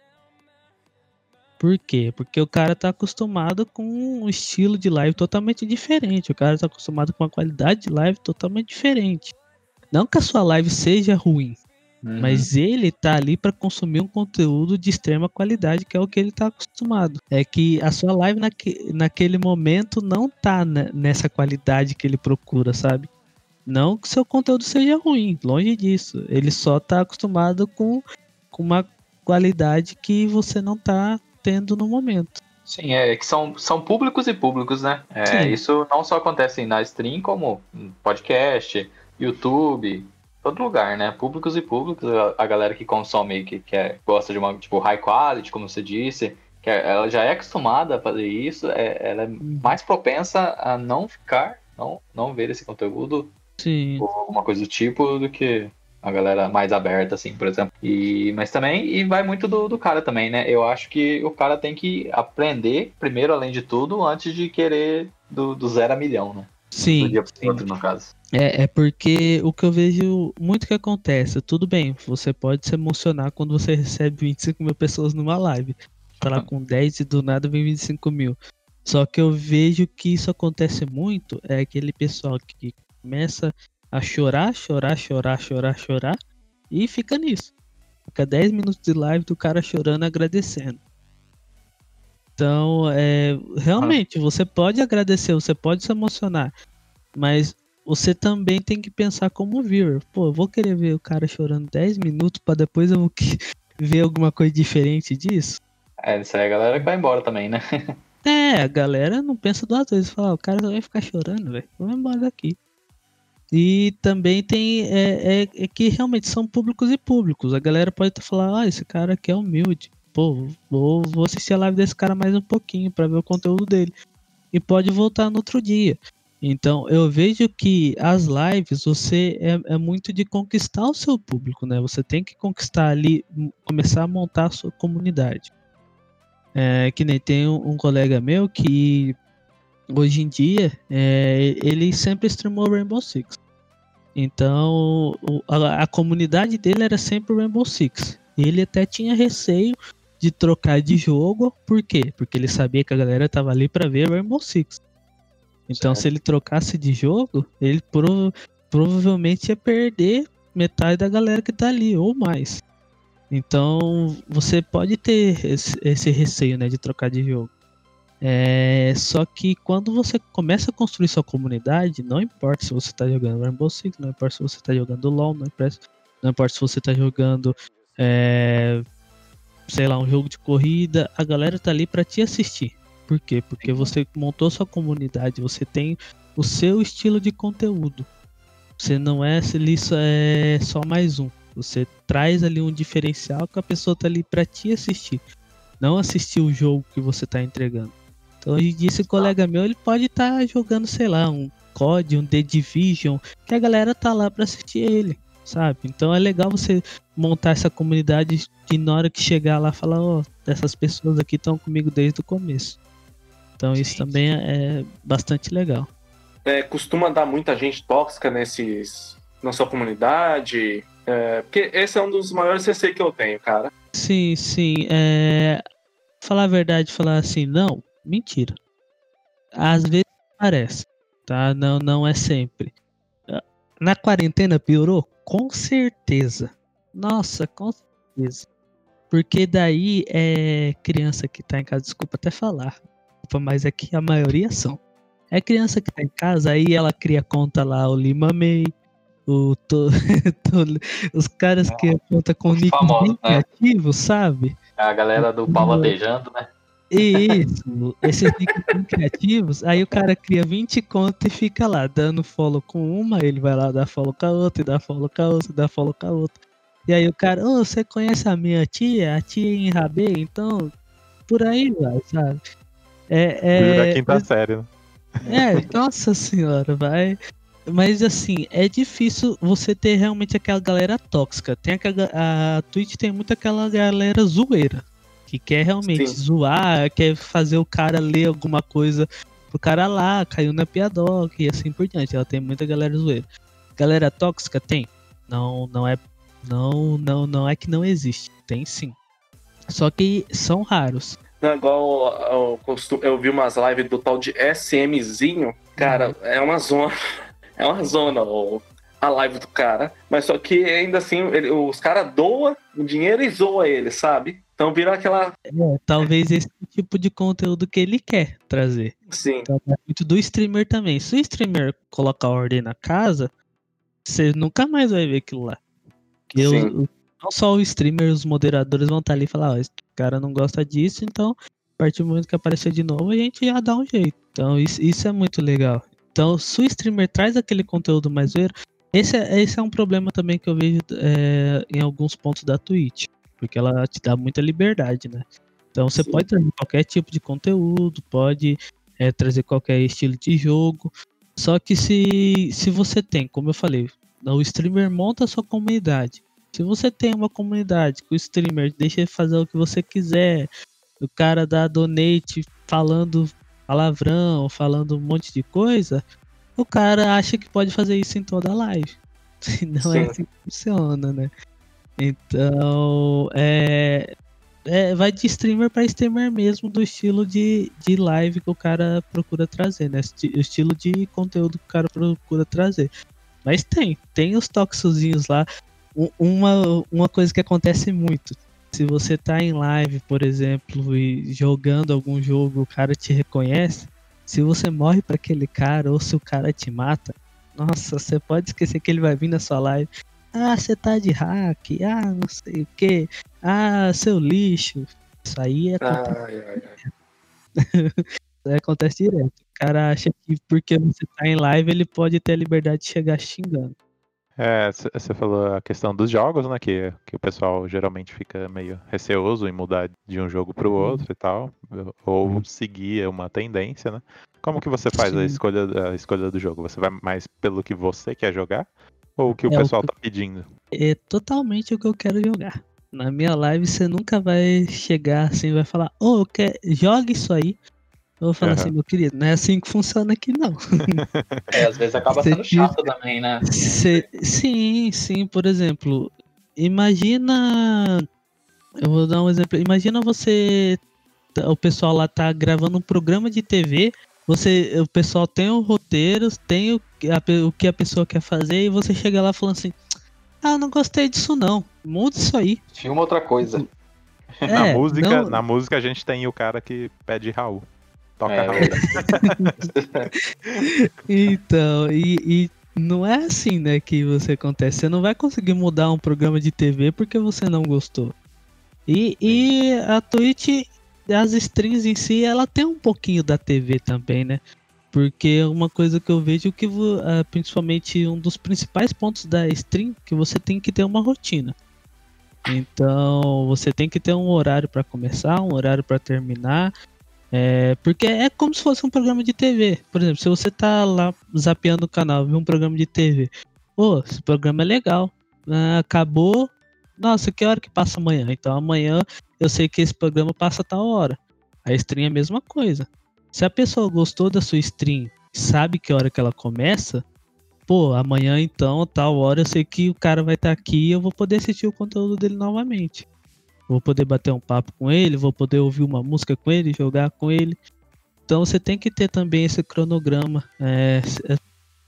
Por quê? Porque o cara tá acostumado com um estilo de live totalmente diferente. O cara tá acostumado com uma qualidade de live totalmente diferente. Não que a sua live seja ruim, Uhum. Mas ele tá ali para consumir um conteúdo de extrema qualidade, que é o que ele tá acostumado. É que a sua live naque, naquele momento não tá ne- nessa qualidade que ele procura, sabe? Não que seu conteúdo seja ruim, longe disso. Ele só tá acostumado com, com uma qualidade que você não tá tendo no momento. Sim, é que são, são públicos e públicos, né? É, isso não só acontece na stream, como podcast, YouTube, todo lugar, né? Públicos e públicos, a, galera que consome, que, que é- gosta de uma, tipo, high quality, como você disse, que é- ela já é acostumada a fazer isso, é, ela é mais propensa a não ficar, não, não ver esse conteúdo Sim. ou alguma coisa do tipo do que a galera mais aberta, assim, por exemplo. E, mas também, e vai muito do, do cara também, né? Eu acho que o cara tem que aprender primeiro, além de tudo, antes de querer do, do zero a milhão, né? Do Sim. dia pro outro, no caso. É, é porque o que eu vejo muito que acontece, tudo bem, você pode se emocionar quando você recebe 25 mil pessoas numa live. Tá lá com 10 e do nada vem 25 mil. Só que eu vejo que isso acontece muito, é aquele pessoal que começa a chorar, chorar, chorar, chorar, chorar e fica nisso. Fica 10 minutos de live do cara chorando, agradecendo. Então, é, realmente, você pode agradecer, você pode se emocionar, mas você também tem que pensar como viewer. Pô, eu vou querer ver o cara chorando 10 minutos pra depois eu que- ver alguma coisa diferente disso? É, isso aí é a galera que vai embora também, né? É, a galera não pensa duas vezes. Fala, "Ah, o cara vai ficar chorando, velho. Vamos embora daqui. E também tem é, é- é que realmente são públicos e públicos. A galera pode falar, ah, esse cara aqui é humilde. Pô, vou, vou assistir a live desse cara mais um pouquinho pra ver o conteúdo dele. E pode voltar no outro dia. Então, eu vejo que as lives, você é, é muito de conquistar o seu público, né? Você tem que conquistar ali, começar a montar a sua comunidade. É, que nem tem um, um colega meu que hoje em dia é, ele sempre streamou Rainbow Six. Então a, a comunidade dele era sempre Rainbow Six. Ele até tinha receio de trocar de jogo, por quê? Porque ele sabia que a galera tava ali para ver Rainbow Six. Então Certo. se ele trocasse de jogo, ele prova- provavelmente ia perder metade da galera que tá ali, ou mais. Então você pode ter esse, esse receio né, de trocar de jogo. É, só que quando você começa a construir sua comunidade, não importa se você está jogando Rainbow Six, não importa se você está jogando LoL, não importa, não importa se você está jogando, é, sei lá, um jogo de corrida, a galera tá ali para te assistir. Por quê? Porque você montou sua comunidade, você tem o seu estilo de conteúdo. Você não é só, é só mais um. Você traz ali um diferencial que a pessoa tá ali para te assistir, não assistir o jogo que você tá entregando. Então, hoje em dia, esse colega meu, ele pode estar jogando, sei lá, um COD, um The Division, que a galera tá lá pra assistir ele, sabe? Então é legal você montar essa comunidade e na hora que chegar lá, falar, ó, essas pessoas aqui estão comigo desde o começo. Então isso Sim, também é bastante legal. É, costuma dar muita gente tóxica nesses, na sua comunidade. É, porque esse é um dos maiores CC que eu tenho, cara. Sim, sim. É... Falar a verdade, falar assim, não, mentira. Às vezes parece, tá? Não, não é sempre. Na quarentena piorou? Com certeza. Nossa, com certeza. Porque daí é criança que tá em casa, desculpa até falar, desculpa, mas é que a maioria são. É criança que tá em casa, aí ela cria conta lá, o Lima May, o to, to- os caras que conta com nick famosos, bem né? criativo, sabe? A galera do pau latejando, né? Isso, esses nicks bem criativos, aí o cara cria 20 contas e fica lá, dando follow com uma, ele vai lá dar follow com a outra, e dá follow com a outra, e dá follow com a outra. E aí o cara, ô, você conhece a minha tia? A tia em Rabê? Então, por aí vai, sabe? É, Livro da é, quinta série, né? é, nossa senhora, vai. Mas assim, é difícil você ter realmente aquela galera tóxica. Tem aquela, a Twitch tem muito aquela galera zoeira. Que quer realmente Sim. zoar, quer fazer o cara ler alguma coisa pro cara lá, caiu na piadoca e assim por diante. Ela tem muita galera zoeira. Galera tóxica tem? Não, não é. Não, não, não é que não existe. Tem sim. Só que são raros. Não, igual eu, eu vi umas lives do tal de SMzinho. Cara, é uma zona. É uma zona. o- a live do cara, mas só que ainda assim ele- os caras doam o dinheiro e zoa ele, sabe? Então vira aquela. É, talvez esse tipo de conteúdo que ele quer trazer. Sim, Então, é muito do streamer também. Se o streamer colocar ordem na casa, você nunca mais vai ver aquilo lá. Porque Sim. não só o streamer, os moderadores vão estar ali e falar, ó, cara não gosta disso, então a partir do momento que aparecer de novo, a gente já dá um jeito. Então isso, isso é muito legal. Então, se o streamer traz aquele conteúdo mais zoeiro, esse é, esse é um problema também que eu vejo é, em alguns pontos da Twitch. Porque ela te dá muita liberdade, né? Então você Sim. pode trazer qualquer tipo de conteúdo, pode é, trazer qualquer estilo de jogo. Só que se, se você tem, como eu falei, o streamer monta a sua comunidade. Se você tem uma comunidade que o streamer deixa fazer o que você quiser, o cara dá donate falando palavrão, falando um monte de coisa, o cara acha que pode fazer isso em toda a live. Não é Sim. assim que funciona, né? Então, é, é, vai de streamer para streamer mesmo, do estilo de, de live que o cara procura trazer, né? O estilo de conteúdo que o cara procura trazer. Mas tem, tem os toxozinhos lá. Uma, uma coisa que acontece muito. Se você tá em live, por exemplo, e jogando algum jogo, o cara te reconhece. Se você morre para aquele cara ou se o cara te mata, nossa, você pode esquecer que ele vai vir na sua live. Ah, você tá de hack. Ah, não sei o que. Ah, seu lixo. Isso aí é Ai, ai, ai. isso aí acontece direto. O cara acha que porque você tá em live, ele pode ter a liberdade de chegar xingando. É, você falou a questão dos jogos, né? Que, que o pessoal geralmente fica meio receoso em mudar de um jogo pro outro e tal. Ou seguir uma tendência, né? Como que você faz a escolha, a escolha do jogo? Você vai mais pelo que você quer jogar? Ou o que o É, o pessoal que- tá pedindo? É totalmente o que eu quero jogar. Na minha live, você nunca vai chegar assim e vai falar, ô, eu quero... joga isso aí. Eu vou falar Aham. assim, meu querido, não é assim que funciona aqui, não. É, às vezes acaba sendo chato também, né? Cê- sim, sim, por exemplo, imagina. Eu vou dar um exemplo. Imagina você. O pessoal lá tá gravando um programa de TV. Você, o pessoal tem o roteiro, tem o, que a o que a pessoa quer fazer, e você chega lá falando assim: Ah, não gostei disso não. Muda isso aí. Filma outra coisa. na, É, música, não- na música a gente tem o cara que pede Raul. Toca É verdade. Então, e, e não é assim, né, que você acontece. Você não vai conseguir mudar um programa de TV porque você não gostou. E, e a Twitch, as strings em si, ela tem um pouquinho da TV também, né? Porque é uma coisa que eu vejo que, vo- ah, principalmente, um dos principais pontos da stream, que você tem que ter uma rotina. Então, você tem que ter um horário para começar, um horário para terminar. É, porque é como se fosse um programa de TV. Por exemplo, se você tá lá zapeando o canal, viu um programa de TV. Pô, esse programa é legal. Ah, acabou. Nossa, que hora que passa amanhã? Então amanhã eu sei que esse programa passa a tal hora. A stream é a mesma coisa. Se a pessoa gostou da sua stream, sabe que hora que ela começa, pô, amanhã então, tal hora, eu sei que o cara vai estar aqui e eu vou poder assistir o conteúdo dele novamente. Vou poder bater um papo com ele, vou poder ouvir uma música com ele, jogar com ele. Então você tem que ter também esse cronograma é,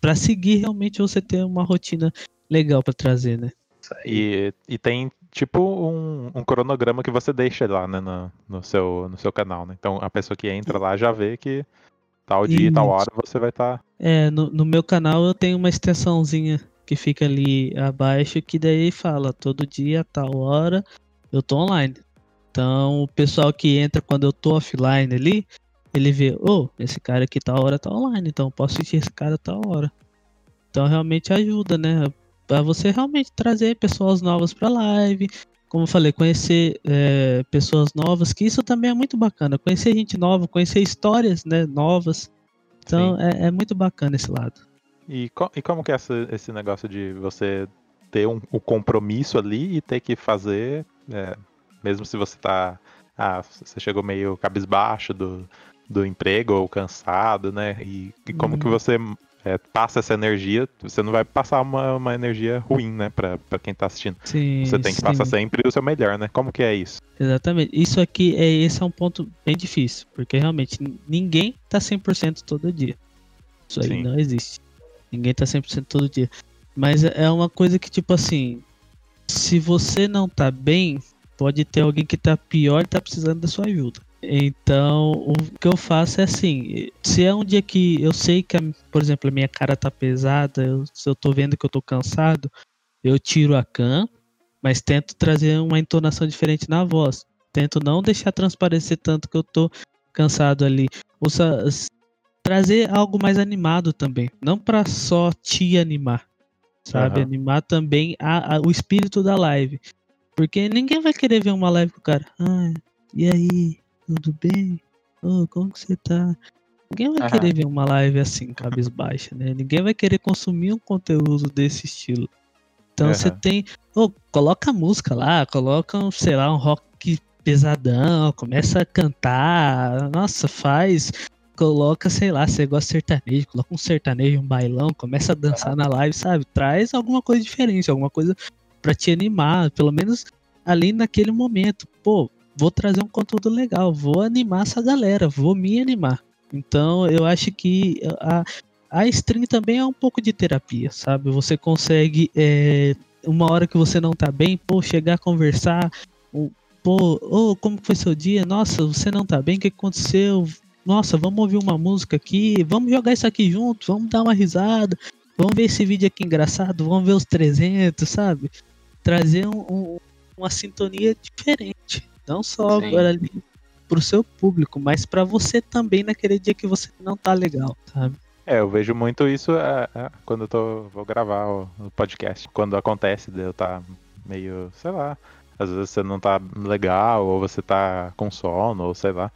para seguir realmente você ter uma rotina legal para trazer, né? E, e tem tipo um, um cronograma que você deixa lá né, no, no seu, no seu canal, né? Então a pessoa que entra lá já vê que tal dia e tal hora você vai estar. É, no, no meu canal eu tenho uma extensãozinha que fica ali abaixo que daí fala todo dia, tal hora, eu tô online. Então o pessoal que entra quando eu tô offline ali, ele vê, ô, esse cara aqui tal hora tá online, então eu posso assistir esse cara tal hora. Então realmente ajuda, né? Pra você realmente trazer pessoas novas pra live. Como eu falei, conhecer é, pessoas novas, que isso também é muito bacana. Conhecer gente nova, conhecer histórias né, novas. Então é, é muito bacana esse lado. E, co- e como que é esse, esse negócio de você ter um, o compromisso ali e ter que fazer, é, mesmo se você tá. Ah, você chegou meio cabisbaixo do, do emprego ou cansado, né? E, e como que Uhum. você é, passa essa energia? Você não vai passar uma, uma energia ruim, né, pra, pra quem tá assistindo. Sim, Você tem que sim, passar sempre o seu melhor, né? Como que é isso? Exatamente. Isso aqui é esse é um ponto bem difícil, porque realmente ninguém tá 100% todo dia. Isso aí Sim. não existe. Ninguém tá 100% todo dia. Mas é uma coisa que, tipo assim, se você não tá bem, pode ter alguém que tá pior e tá precisando da sua ajuda. Então, o que eu faço é assim, se é um dia que eu sei que, por exemplo, a minha cara tá pesada, eu, se eu tô vendo que eu tô cansado, eu tiro a cam, mas tento trazer uma entonação diferente na voz. Tento não deixar transparecer tanto que eu tô cansado ali. Ou trazer algo mais animado também, não para só te animar, sabe? Uhum. Animar também a, a, o espírito da live. Porque ninguém vai querer ver uma live com o cara. Ah, e aí? Tudo bem? Oh, como que você tá? Ninguém vai uhum. querer ver uma live assim, cabisbaixa, né? Ninguém vai querer consumir um conteúdo desse estilo. Então uhum. você tem. Oh, coloca música lá, coloca, sei lá, um rock pesadão, começa a cantar. Nossa, faz. Coloca, sei lá, você gosta de sertanejo, coloca um sertanejo, um bailão, começa a dançar na live, sabe? Traz alguma coisa diferente, alguma coisa para te animar, pelo menos ali naquele momento. Pô, vou trazer um conteúdo legal, vou animar essa galera, vou me animar. Então eu acho que a, a stream também é um pouco de terapia, sabe? Você consegue, é, uma hora que você não tá bem, pô, chegar a conversar, pô, oh, como foi seu dia? Nossa, você não tá bem, o que aconteceu? Nossa, vamos ouvir uma música aqui, vamos jogar isso aqui junto, vamos dar uma risada, vamos ver esse vídeo aqui engraçado, vamos ver os 300, sabe? trazer um, um, uma sintonia diferente. Não só agora ali pro seu público, mas para você também naquele dia que você não tá legal, sabe? É, eu vejo muito isso é, é, quando eu tô, vou gravar o, o, podcast. Quando acontece de eu tá meio, sei lá, às vezes você não tá legal, ou você tá com sono, ou sei lá.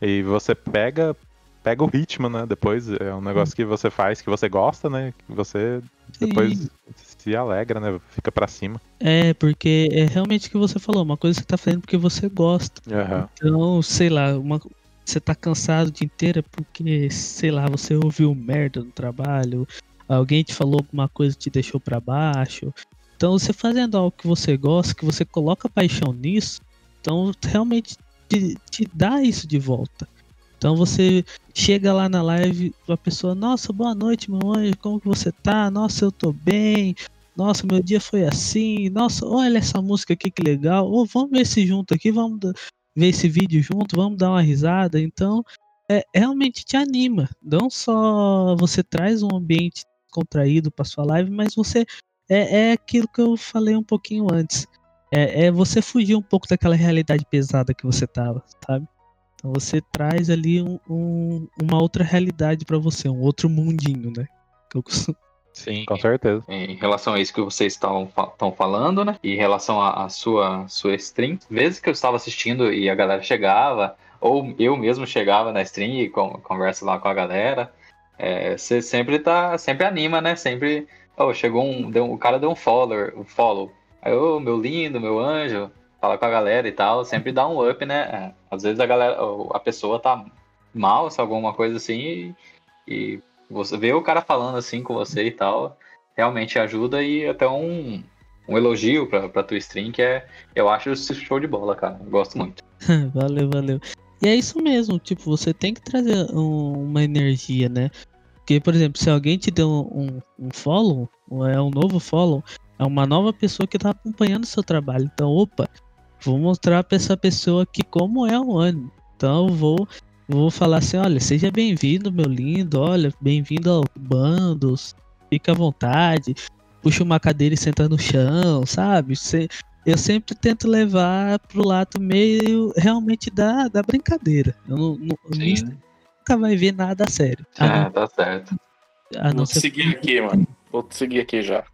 E você pega, pega o ritmo, né? Depois é um negócio que você faz que você gosta, né? Que você depois Sim. se alegra, né? Fica para cima. É, porque é realmente o que você falou, uma coisa que você tá fazendo porque você gosta. Uhum. Então, sei lá, uma, você tá cansado o dia inteiro é porque, sei lá, você ouviu merda no trabalho, alguém te falou alguma coisa que te deixou para baixo. Então, você fazendo algo que você gosta, que você coloca paixão nisso, então realmente te, te dá isso de volta. Então você chega lá na live, a pessoa, nossa, boa noite, meu anjo, como que você tá? Nossa, eu tô bem. Nossa, meu dia foi assim. Nossa, olha essa música aqui que legal. Ou vamos ver esse junto aqui, vamos ver esse vídeo junto, vamos dar uma risada. Então, é, realmente te anima. Não só você traz um ambiente contraído para sua live, mas você é, é aquilo que eu falei um pouquinho antes. É, é você fugir um pouco daquela realidade pesada que você tava, sabe? Então você traz ali um, um, uma outra realidade para você, um outro mundinho, né? Sim, com certeza. Em relação a isso que vocês estão falando, né? E em relação à sua, sua stream, vezes que eu estava assistindo e a galera chegava, ou eu mesmo chegava na stream e converso lá com a galera, é, você sempre tá, sempre anima, né? Sempre, oh, chegou um, deu, o cara deu um follower, um follow. Aí, ô, meu lindo, meu anjo, fala com a galera e tal, sempre dá um up, né? É, às vezes a galera, a pessoa tá mal, se alguma coisa assim, e, e você vê o cara falando assim com você e tal, realmente ajuda e até um, um elogio pra, pra tua stream, que é, eu acho show de bola, cara. Gosto muito. valeu, valeu. E é isso mesmo, tipo, você tem que trazer um, uma energia, né? Porque, por exemplo, se alguém te deu um, um follow, é um novo follow, é uma nova pessoa que tá acompanhando o seu trabalho. Então, opa, vou mostrar para essa pessoa aqui como é o ano. Então, vou vou falar assim, olha, seja bem-vindo, meu lindo, olha, bem-vindo ao Bandos, fica à vontade, puxa uma cadeira e senta no chão, sabe? Você, eu sempre tento levar pro lado meio realmente da, da brincadeira. Eu não, não nunca vai ver nada sério. Ah, ah tá certo. Vou te seguir aqui, mano. Vou te seguir aqui já.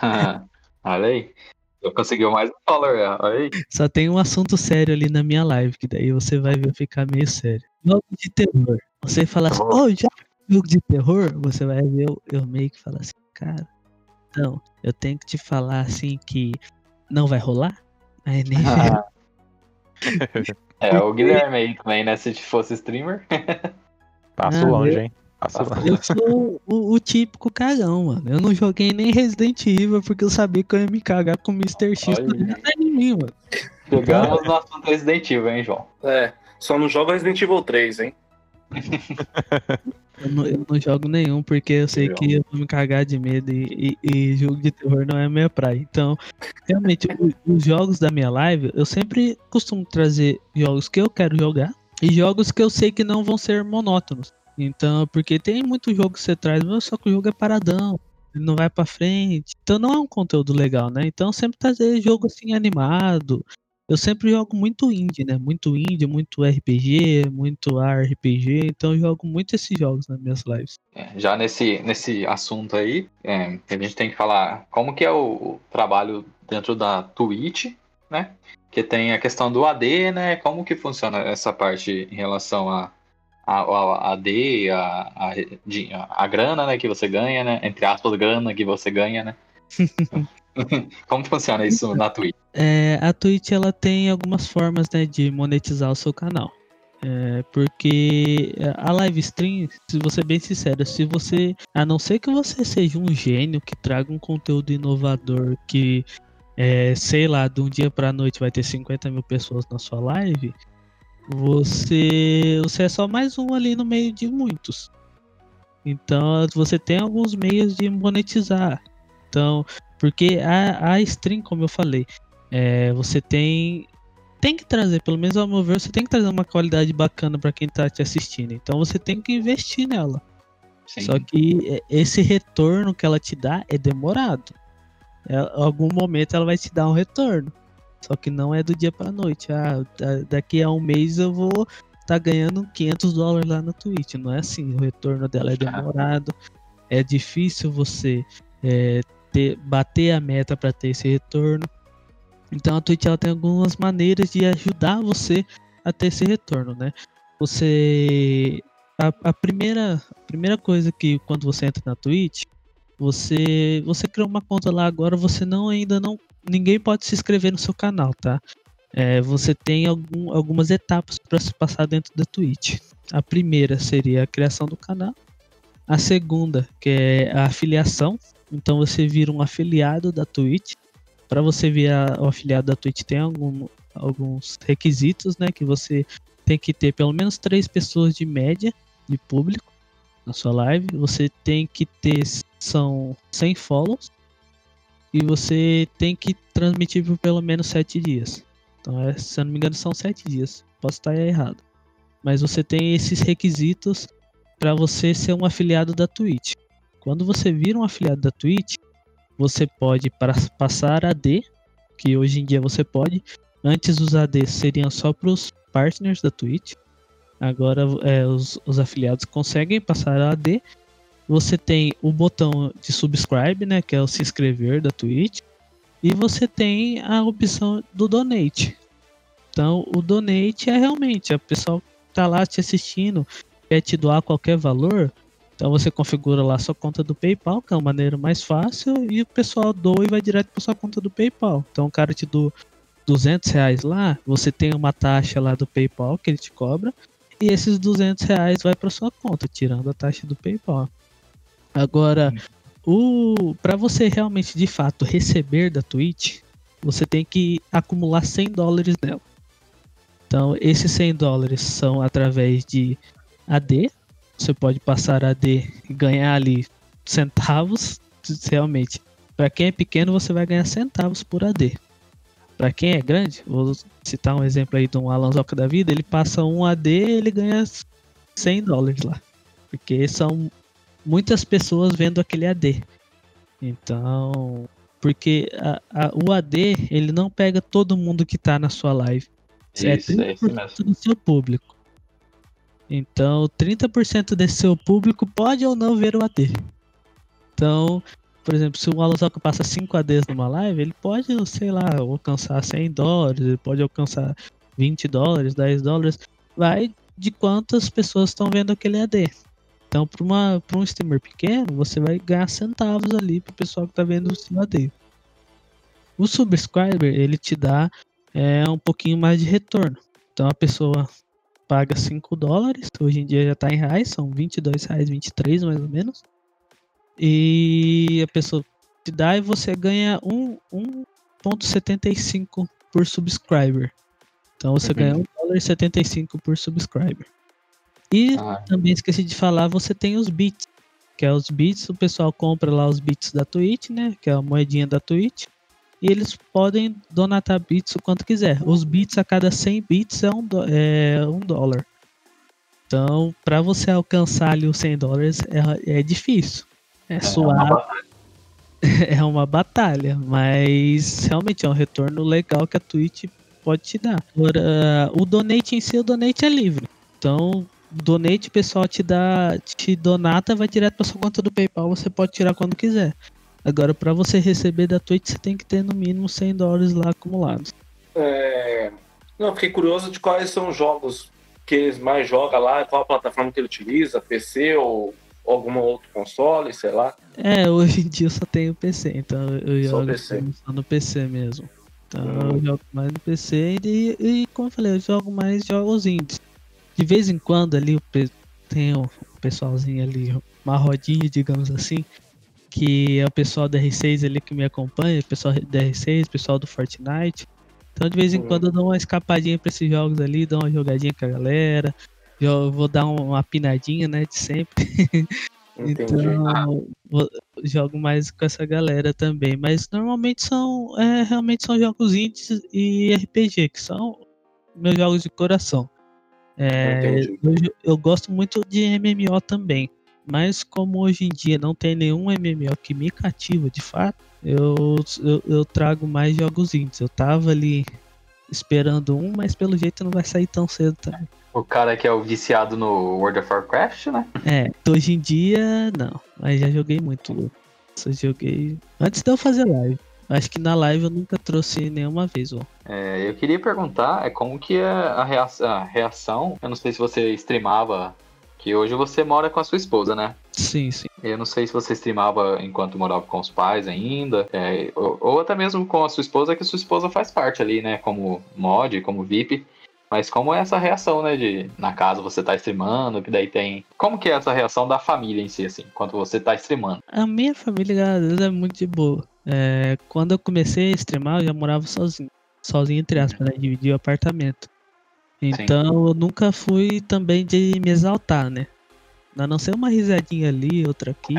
olha aí. Eu consegui mais um follower, olha aí. Só tem um assunto sério ali na minha live, que daí você vai ver ficar meio sério. Jogo de terror. Você fala assim, oh, já jogo de terror? Você vai ver eu, eu meio que falar assim, cara, então, eu tenho que te falar assim que não vai rolar? Aí nem. Ah. é, o Guilherme aí também, né? Se fosse streamer. Passo longe, hein? Eu sou o, o, típico cagão, mano. Eu não joguei nem Resident Evil porque eu sabia que eu ia me cagar com o Mr. X em mim, mano. Jogamos no assunto Resident Evil, hein, João? É, só não joga Resident Evil 3, hein? Eu não, eu não jogo nenhum, porque eu sei que eu vou me cagar de medo e, e- e jogo de terror não é a minha praia. Então, realmente, os jogos da minha live, eu sempre costumo trazer jogos que eu quero jogar e jogos que eu sei que não vão ser monótonos. Então, porque tem muito jogo que você traz, mas só que o jogo é paradão, ele não vai pra frente. Então não é um conteúdo legal, né? Então sempre trazer jogo assim animado. Eu sempre jogo muito indie, né? Muito indie, muito RPG, muito RPG. Então eu jogo muito esses jogos nas minhas lives. É, já nesse, nesse assunto aí, é, a gente tem que falar como que é o, o trabalho dentro da Twitch, né? Que tem a questão do AD, né? Como que funciona essa parte em relação a, a, a a, a, de- a grana, né? Que você ganha, né? Entre aspas, grana que você ganha, né? como funciona isso na Twitch? É, a Twitch ela tem algumas formas né, de monetizar o seu canal. É, porque a live stream, se você ser bem sincero, se você, a não ser que você seja um gênio que traga um conteúdo inovador que, é, sei lá, de um dia pra noite vai ter 50 mil pessoas na sua live, você, você é só mais um ali no meio de muitos. Então você tem alguns meios de monetizar. Então, porque a, a stream, como eu falei, é, você tem tem que trazer, pelo menos ao meu ver, você tem que trazer uma qualidade bacana para quem tá te assistindo. Então você tem que investir nela. Sim. Só que é, esse retorno que ela te dá é demorado. É, em algum momento ela vai te dar um retorno. Só que não é do dia pra noite. Ah, da- daqui a um mês eu vou estar ganhando 500 dólares lá na Twitch. Não é assim. O retorno dela é demorado. É difícil você é, ter, bater a meta para ter esse retorno. Então a Twitch ela tem algumas maneiras de ajudar você a ter esse retorno, né? Você a, a primeira a primeira coisa que quando você entra na Twitch, você você criou uma conta lá agora, você não ainda não ninguém pode se inscrever no seu canal, tá? É, você tem algum, algumas etapas para se passar dentro da Twitch. A primeira seria a criação do canal. A segunda, que é a afiliação. Então você vira um afiliado da Twitch. Para você virar o afiliado da Twitch tem algum, alguns requisitos, né? Que você tem que ter pelo menos três pessoas de média de público na sua live. Você tem que ter são 100 follows e você tem que transmitir por pelo menos 7 dias. Então, é, se eu não me engano, são 7 dias. Posso estar errado. Mas você tem esses requisitos para você ser um afiliado da Twitch. Quando você vira um afiliado da Twitch, você pode passar AD, que hoje em dia você pode. Antes os ADs seriam só para os partners da Twitch. Agora é, os, os afiliados conseguem passar a AD. Você tem o botão de subscribe, né, que é o se inscrever da Twitch, e você tem a opção do donate. Então, o donate é realmente a pessoa tá lá te assistindo, quer te doar qualquer valor, então você configura lá sua conta do PayPal, que é a maneira mais fácil, e o pessoal doa e vai direto para sua conta do PayPal. Então o cara te doa 200 reais lá, você tem uma taxa lá do PayPal que ele te cobra, e esses 200 reais vai para sua conta, tirando a taxa do PayPal. Agora, o para você realmente de fato receber da Twitch, você tem que acumular 100 dólares nela. Então, esses 100 dólares são através de AD. Você pode passar AD e ganhar ali centavos. Realmente, para quem é pequeno, você vai ganhar centavos por AD. Para quem é grande, vou citar um exemplo aí de um Alan Zoca da vida, ele passa um AD ele ganha 100 dólares lá. Porque são muitas pessoas vendo aquele AD. Então, porque a- a- o AD, ele não pega todo mundo que tá na sua live. É Isso, é isso 30% mesmo. do seu público. Então, 30% desse seu público pode ou não ver o AD. Então, por exemplo, se o Alonso passa 5 ADs numa live, ele pode, sei lá, alcançar 100 dólares, ele pode alcançar 20 dólares, 10 dólares. Vai de quantas pessoas estão vendo aquele AD. Então, para um streamer pequeno, você vai ganhar centavos ali pro pessoal que tá vendo o seu AD. O subscriber, ele te dá é, um pouquinho mais de retorno. Então, a pessoa paga 5 dólares, hoje em dia já tá em reais, são 22 reais, 23 mais ou menos. E a pessoa te dá e você ganha um, 1,75 por subscriber. Então você Uhum. ganha 1 dólar e 75 por subscriber. E Ah. também esqueci de falar, você tem os bits. Que é os bits, o pessoal compra lá os bits da Twitch, né? Que é a moedinha da Twitch. E eles podem donatar bits o quanto quiser. Os bits a cada 100 bits é um, é um dólar. Então, para você alcançar ali os 100 dólares é, é difícil. É, uma suave, batalha. é uma batalha, mas realmente é um retorno legal que a Twitch pode te dar. Agora, o donate em si, o donate é livre. Então, donate o pessoal te dá, te donata, vai direto para sua conta do PayPal, você pode tirar quando quiser. Agora, para você receber da Twitch, você tem que ter no mínimo 100 dólares lá acumulados. É... Não, fiquei curioso de quais são os jogos que eles mais jogam lá, qual a plataforma que ele utiliza, PC ou algum outro console, sei lá. É, hoje em dia eu só tenho PC, então eu Só jogo PC. só no PC mesmo. Então Hum. eu jogo mais no PC e, e, como eu falei, eu jogo mais jogos indies. De vez em quando ali tem o pessoalzinho ali, uma rodinha, digamos assim, que é o pessoal da R6 ali que me acompanha, o pessoal da R6, o pessoal do Fortnite. Então de vez em Hum. quando eu dou uma escapadinha pra esses jogos ali, dou uma jogadinha com a galera. Eu vou dar um- uma pinadinha, né, de sempre. Então, jogo mais com essa galera também. Mas normalmente são. É, realmente são jogos indies e RPG, que são meus jogos de coração. É, eu, gosto muito de MMO também. Mas como hoje em dia não tem nenhum MMO que me cativa de fato, eu, eu, eu trago mais jogos indies. Eu tava ali esperando um, mas pelo jeito não vai sair tão cedo também. O cara que é o viciado no World of Warcraft, né? É, hoje em dia não, mas já joguei muito. Só joguei antes de eu fazer live. Acho que na live eu nunca trouxe nenhuma vez, ó. É, eu queria perguntar é como que é a reação, a reação. Eu não sei se você streamava, que hoje você mora com a sua esposa, né? Sim, sim. Eu não sei se você streamava enquanto morava com os pais ainda, é, ou, ou até mesmo com a sua esposa, que a sua esposa faz parte ali, né? Como mod, como VIP. Mas como é essa reação, né? De na casa você tá streamando, que daí tem. Como que é essa reação da família em si, assim, enquanto você tá streamando? A minha família, graças a Deus, é muito de boa. É, quando eu comecei a streamar, eu já morava sozinho. Sozinho, entre aspas, né? Dividia o apartamento. Então eu nunca fui também de me exaltar, né? A não ser uma risadinha ali, outra aqui.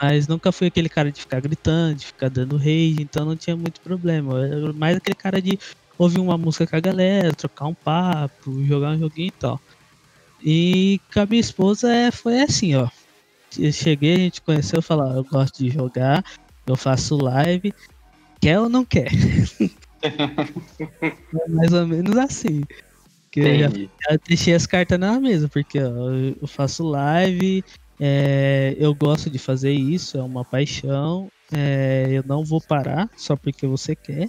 Mas nunca fui aquele cara de ficar gritando, de ficar dando rage, então não tinha muito problema. Eu era mais aquele cara de ouvir uma música com a galera, trocar um papo, jogar um joguinho e tal. E com a minha esposa é, foi assim, ó. Eu cheguei, a gente conheceu, eu falei, ó, eu gosto de jogar, eu faço live, quer ou não quer? é mais ou menos assim. Que eu já eu deixei as cartas na mesa, porque ó, eu faço live, é, eu gosto de fazer isso, é uma paixão, é, eu não vou parar só porque você quer.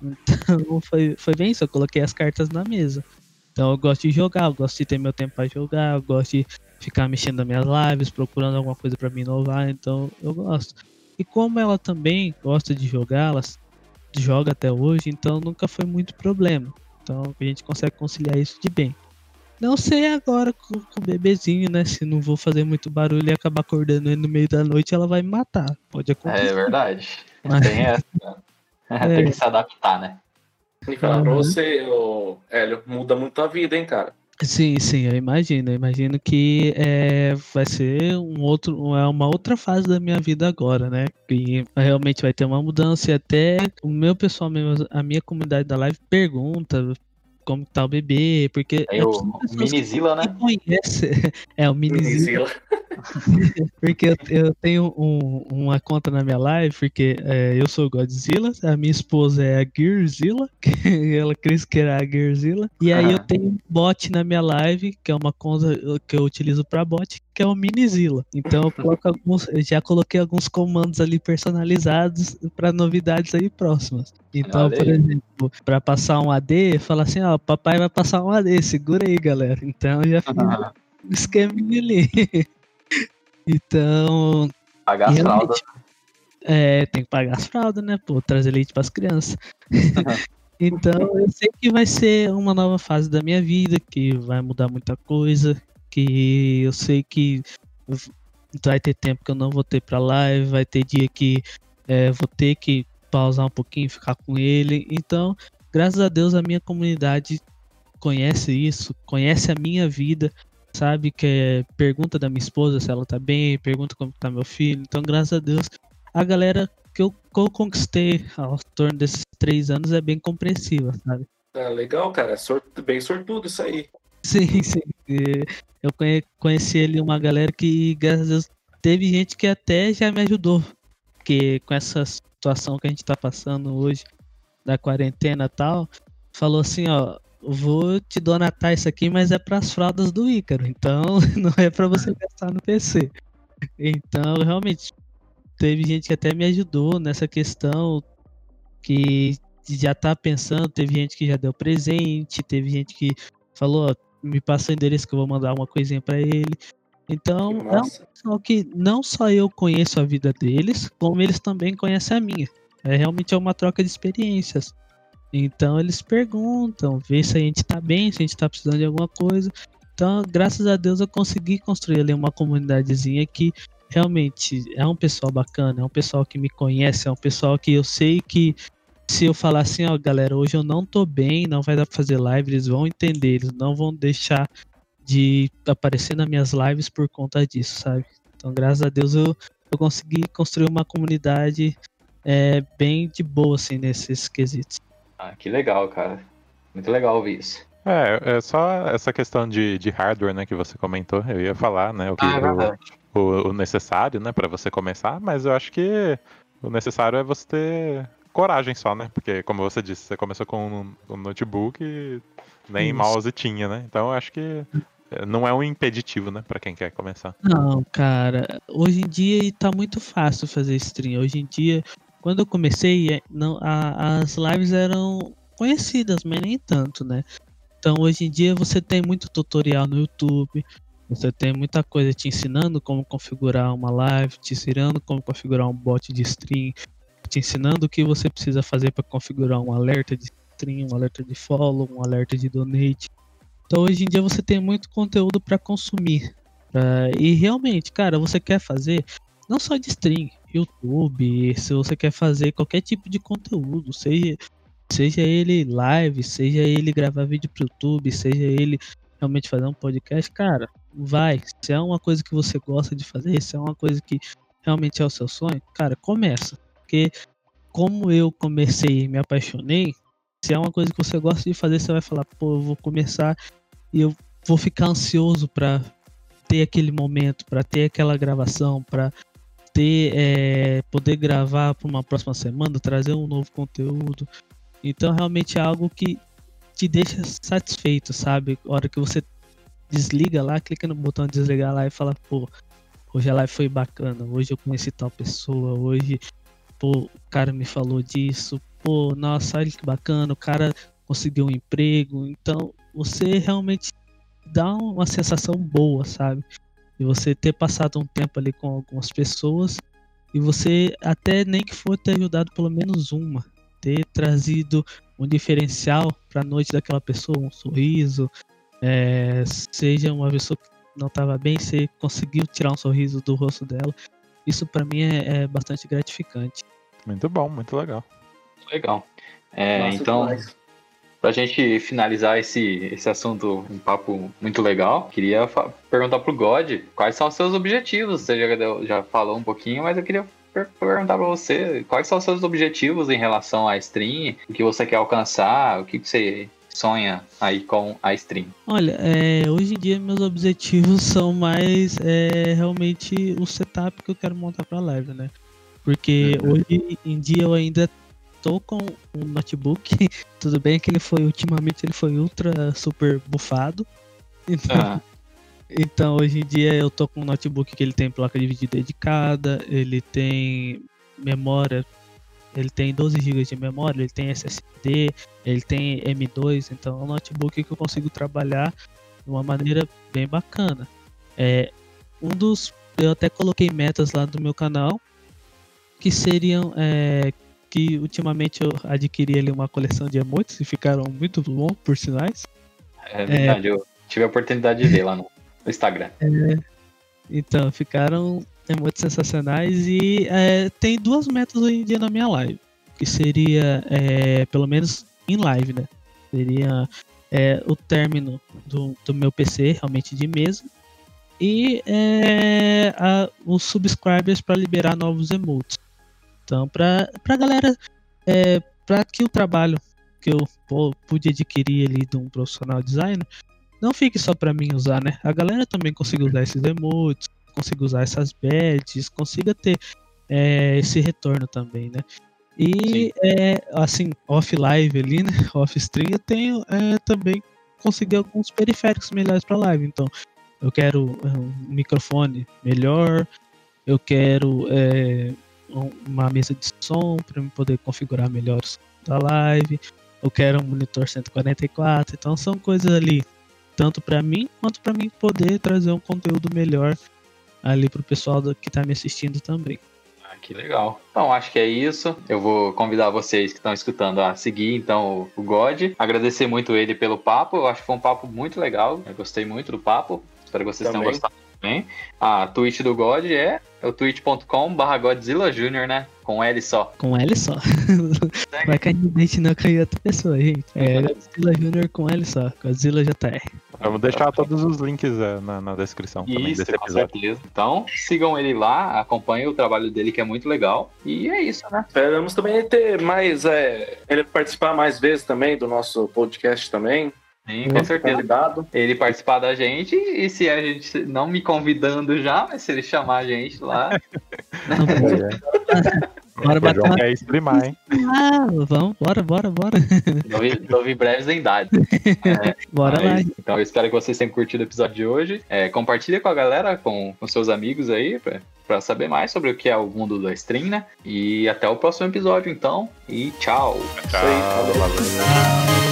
Então foi, foi bem isso, eu coloquei as cartas na mesa. Então eu gosto de jogar, eu gosto de ter meu tempo para jogar, eu gosto de ficar mexendo nas minhas lives, procurando alguma coisa para me inovar, então eu gosto. E como ela também gosta de jogar, ela joga até hoje, então nunca foi muito problema. Então a gente consegue conciliar isso de bem. Não sei agora com, com o bebezinho, né? Se não vou fazer muito barulho e acabar acordando ele no meio da noite, ela vai me matar. Pode acontecer. É verdade. Mas- Tem essa. né? Tem que se adaptar, né? E falar pra Uhum. você, ô, Hélio, muda muito a vida, hein, cara? Sim, sim, eu imagino. Eu imagino que é, vai ser um outro, é uma outra fase da minha vida agora, né? Que realmente vai ter uma mudança e até o meu pessoal mesmo, a minha comunidade da live pergunta como tá o bebê, porque é o, preciso o Minizila, né? me conhecem. É, o Minizila. Porque eu, eu tenho um- uma conta na minha live, porque é, eu sou Godzilla, a minha esposa é a Gearzilla, que ela quis que era a Gearzilla, e aí eu Aham. tenho um bot na minha live, que é uma conta que eu utilizo pra bot, que é o Minizilla. Então eu coloco alguns, eu já coloquei alguns comandos ali personalizados para novidades aí próximas. Então, por exemplo, para passar um AD, fala assim, ó, papai vai passar um AD, segura aí, galera. Então já fiz um esqueminha ali. Então, Pagar as fraldas. é, tem que pagar as fraldas, né? Pô, trazer leite pras crianças. então, eu sei que vai ser uma nova fase da minha vida, que vai mudar muita coisa, que eu sei que vai ter tempo que eu não vou ter pra live, vai ter dia que é, vou ter que pausar um pouquinho, ficar com ele. Então, graças a Deus, a minha comunidade conhece isso, conhece a minha vida, sabe? Que é, pergunta da minha esposa se ela tá bem, pergunta como tá meu filho. Então, graças a Deus, a galera que eu, que eu conquistei ao torno desses três anos é bem compreensiva, sabe? Ah, legal, cara. Sortu... Bem sortudo isso aí. Sim, sim. Eu conheci ele uma galera que, graças a Deus, teve gente que até já me ajudou. Porque com essa situação que a gente tá passando hoje, da quarentena tal, falou assim, ó, vou te donatar isso aqui, mas é para as fraldas do Ícaro, então não é para você gastar no PC. Então, realmente, teve gente que até me ajudou nessa questão, que já tá pensando, teve gente que já deu presente, teve gente que falou, ó, me passa o endereço que eu vou mandar uma coisinha para ele. Então, é um pessoal que não só eu conheço a vida deles, como eles também conhecem a minha. É realmente é uma troca de experiências. Então eles perguntam, vê se a gente tá bem, se a gente tá precisando de alguma coisa. Então, graças a Deus, eu consegui construir ali uma comunidadezinha que realmente é um pessoal bacana, é um pessoal que me conhece, é um pessoal que eu sei que se eu falar assim, ó, galera, hoje eu não tô bem, não vai dar pra fazer live, eles vão entender, eles não vão deixar de aparecer nas minhas lives por conta disso, sabe? Então, graças a Deus, eu, eu consegui construir uma comunidade é, bem de boa, assim, nesses quesitos. Ah, que legal, cara. Muito legal ouvir isso. É, é só essa questão de, de hardware, né, que você comentou. Eu ia falar, né, o que ah, o, o, o, necessário, né, para você começar, mas eu acho que o necessário é você ter coragem só, né? Porque, como você disse, você começou com um, um notebook e nem Isso. mouse tinha, né? Então eu acho que não é um impeditivo, né, para quem quer começar. Não, cara, hoje em dia tá muito fácil fazer stream. Hoje em dia quando eu comecei, é, não, a, as lives eram conhecidas, mas nem tanto, né? Então hoje em dia você tem muito tutorial no YouTube, você tem muita coisa te ensinando como configurar uma live, te ensinando como configurar um bot de stream, te ensinando o que você precisa fazer para configurar um alerta de stream, um alerta de follow, um alerta de donate. Então hoje em dia você tem muito conteúdo para consumir. E realmente, cara, você quer fazer não só de stream, YouTube, se você quer fazer qualquer tipo de conteúdo, seja, seja ele live, seja ele gravar vídeo pro YouTube, seja ele realmente fazer um podcast, cara, vai. Se é uma coisa que você gosta de fazer, se é uma coisa que realmente é o seu sonho, cara, começa. Porque como eu comecei e me apaixonei, se é uma coisa que você gosta de fazer, você vai falar, pô, eu vou começar e eu vou ficar ansioso para ter aquele momento, para ter aquela gravação, para ter, é, poder gravar para uma próxima semana, trazer um novo conteúdo. Então realmente é algo que te deixa satisfeito, sabe? A hora que você desliga lá, clica no botão de desligar lá e fala, pô, hoje a live foi bacana, hoje eu conheci tal pessoa, hoje, pô, o cara me falou disso, pô, nossa, olha que bacana, o cara conseguiu um emprego. Então você realmente dá uma sensação boa, sabe? E você ter passado um tempo ali com algumas pessoas e você até nem que for ter ajudado pelo menos uma, ter trazido um diferencial para a noite daquela pessoa, um sorriso, é, seja uma pessoa que não estava bem, você conseguiu tirar um sorriso do rosto dela. Isso para mim é, é, bastante gratificante. Muito bom, muito legal. Legal. É, então, demais. Pra gente finalizar esse, esse assunto, um papo muito legal, queria perguntar pro God quais são os seus objetivos. Você já, já falou um pouquinho, mas eu queria per perguntar para você quais são os seus objetivos em relação à stream, o que você quer alcançar, o que você sonha aí com a stream? Olha, é, hoje em dia meus objetivos são mais é, realmente o setup que eu quero montar para live, né? Porque uhum. hoje em dia eu ainda tô com um notebook. Tudo bem que ele foi, ultimamente, ele foi ultra super bufado. Então, ah. então, hoje em dia eu tô com um notebook que ele tem placa de vídeo dedicada, ele tem memória, ele tem 12 GB de memória, ele tem SSD, ele tem M2, então é um notebook que eu consigo trabalhar de uma maneira bem bacana. É, um dos. Eu até coloquei metas lá do meu canal que seriam é, que ultimamente eu adquiri ali uma coleção de emotes e ficaram muito bons, por sinais. É verdade, é... eu tive a oportunidade de ver lá no Instagram. É... Então, ficaram emotes sensacionais e é, tem duas metas hoje em dia na minha live, que seria, é, pelo menos em live, né? Seria é, o término do, do meu PC, realmente de mesa, e é, a, os subscribers para liberar novos emotes. Então, para a galera, é, para que o trabalho que eu pô, pude adquirir ali de um profissional designer não fique só para mim usar, né? A galera também consiga usar esses emotes, consiga usar essas badges, consiga ter é, esse retorno também, né? E é, assim, off live ali, né? Off stream, eu tenho é, também conseguir alguns periféricos melhores para live. Então, eu quero é, um microfone melhor, eu quero é, uma mesa de som para poder configurar melhor o som da live, eu quero um monitor 144. Então, são coisas ali, tanto para mim quanto para mim poder trazer um conteúdo melhor ali para o pessoal que está me assistindo também. Que legal. Então, acho que é isso. Eu vou convidar vocês que estão escutando a seguir, então, o God. Agradecer muito ele pelo papo. Eu acho que foi um papo muito legal. Eu gostei muito do papo. Espero que vocês também. tenham gostado também. A Twitch do God é o twitch.com.br Godzilla Jr., né? Com L só. Com L só. Vai cair no dente não cair outra pessoa, gente. É Godzilla Jr. com L só. Godzilla JR. Vamos deixar todos os links é, na, na, descrição Isso, também desse episódio. Com certeza. Então, sigam ele lá, acompanhem o trabalho dele que é muito legal. E é isso, né? Esperamos também ter mais. É, ele participar mais vezes também do nosso podcast também. Sim, com certeza. Convidado. Ele participar da gente e se a gente não me convidando já, mas se ele chamar a gente lá. bora bater uma... quer streamar, hein? Ah, vamos, bora, bora, bora. Novi breves em idade. É, bora mas, lá. Então eu espero que vocês tenham curtido o episódio de hoje. É, compartilha com a galera, com, com seus amigos aí, pra, pra saber mais sobre o que é o mundo da stream, né? E até o próximo episódio, então. E tchau. Tchau. Valeu. Valeu.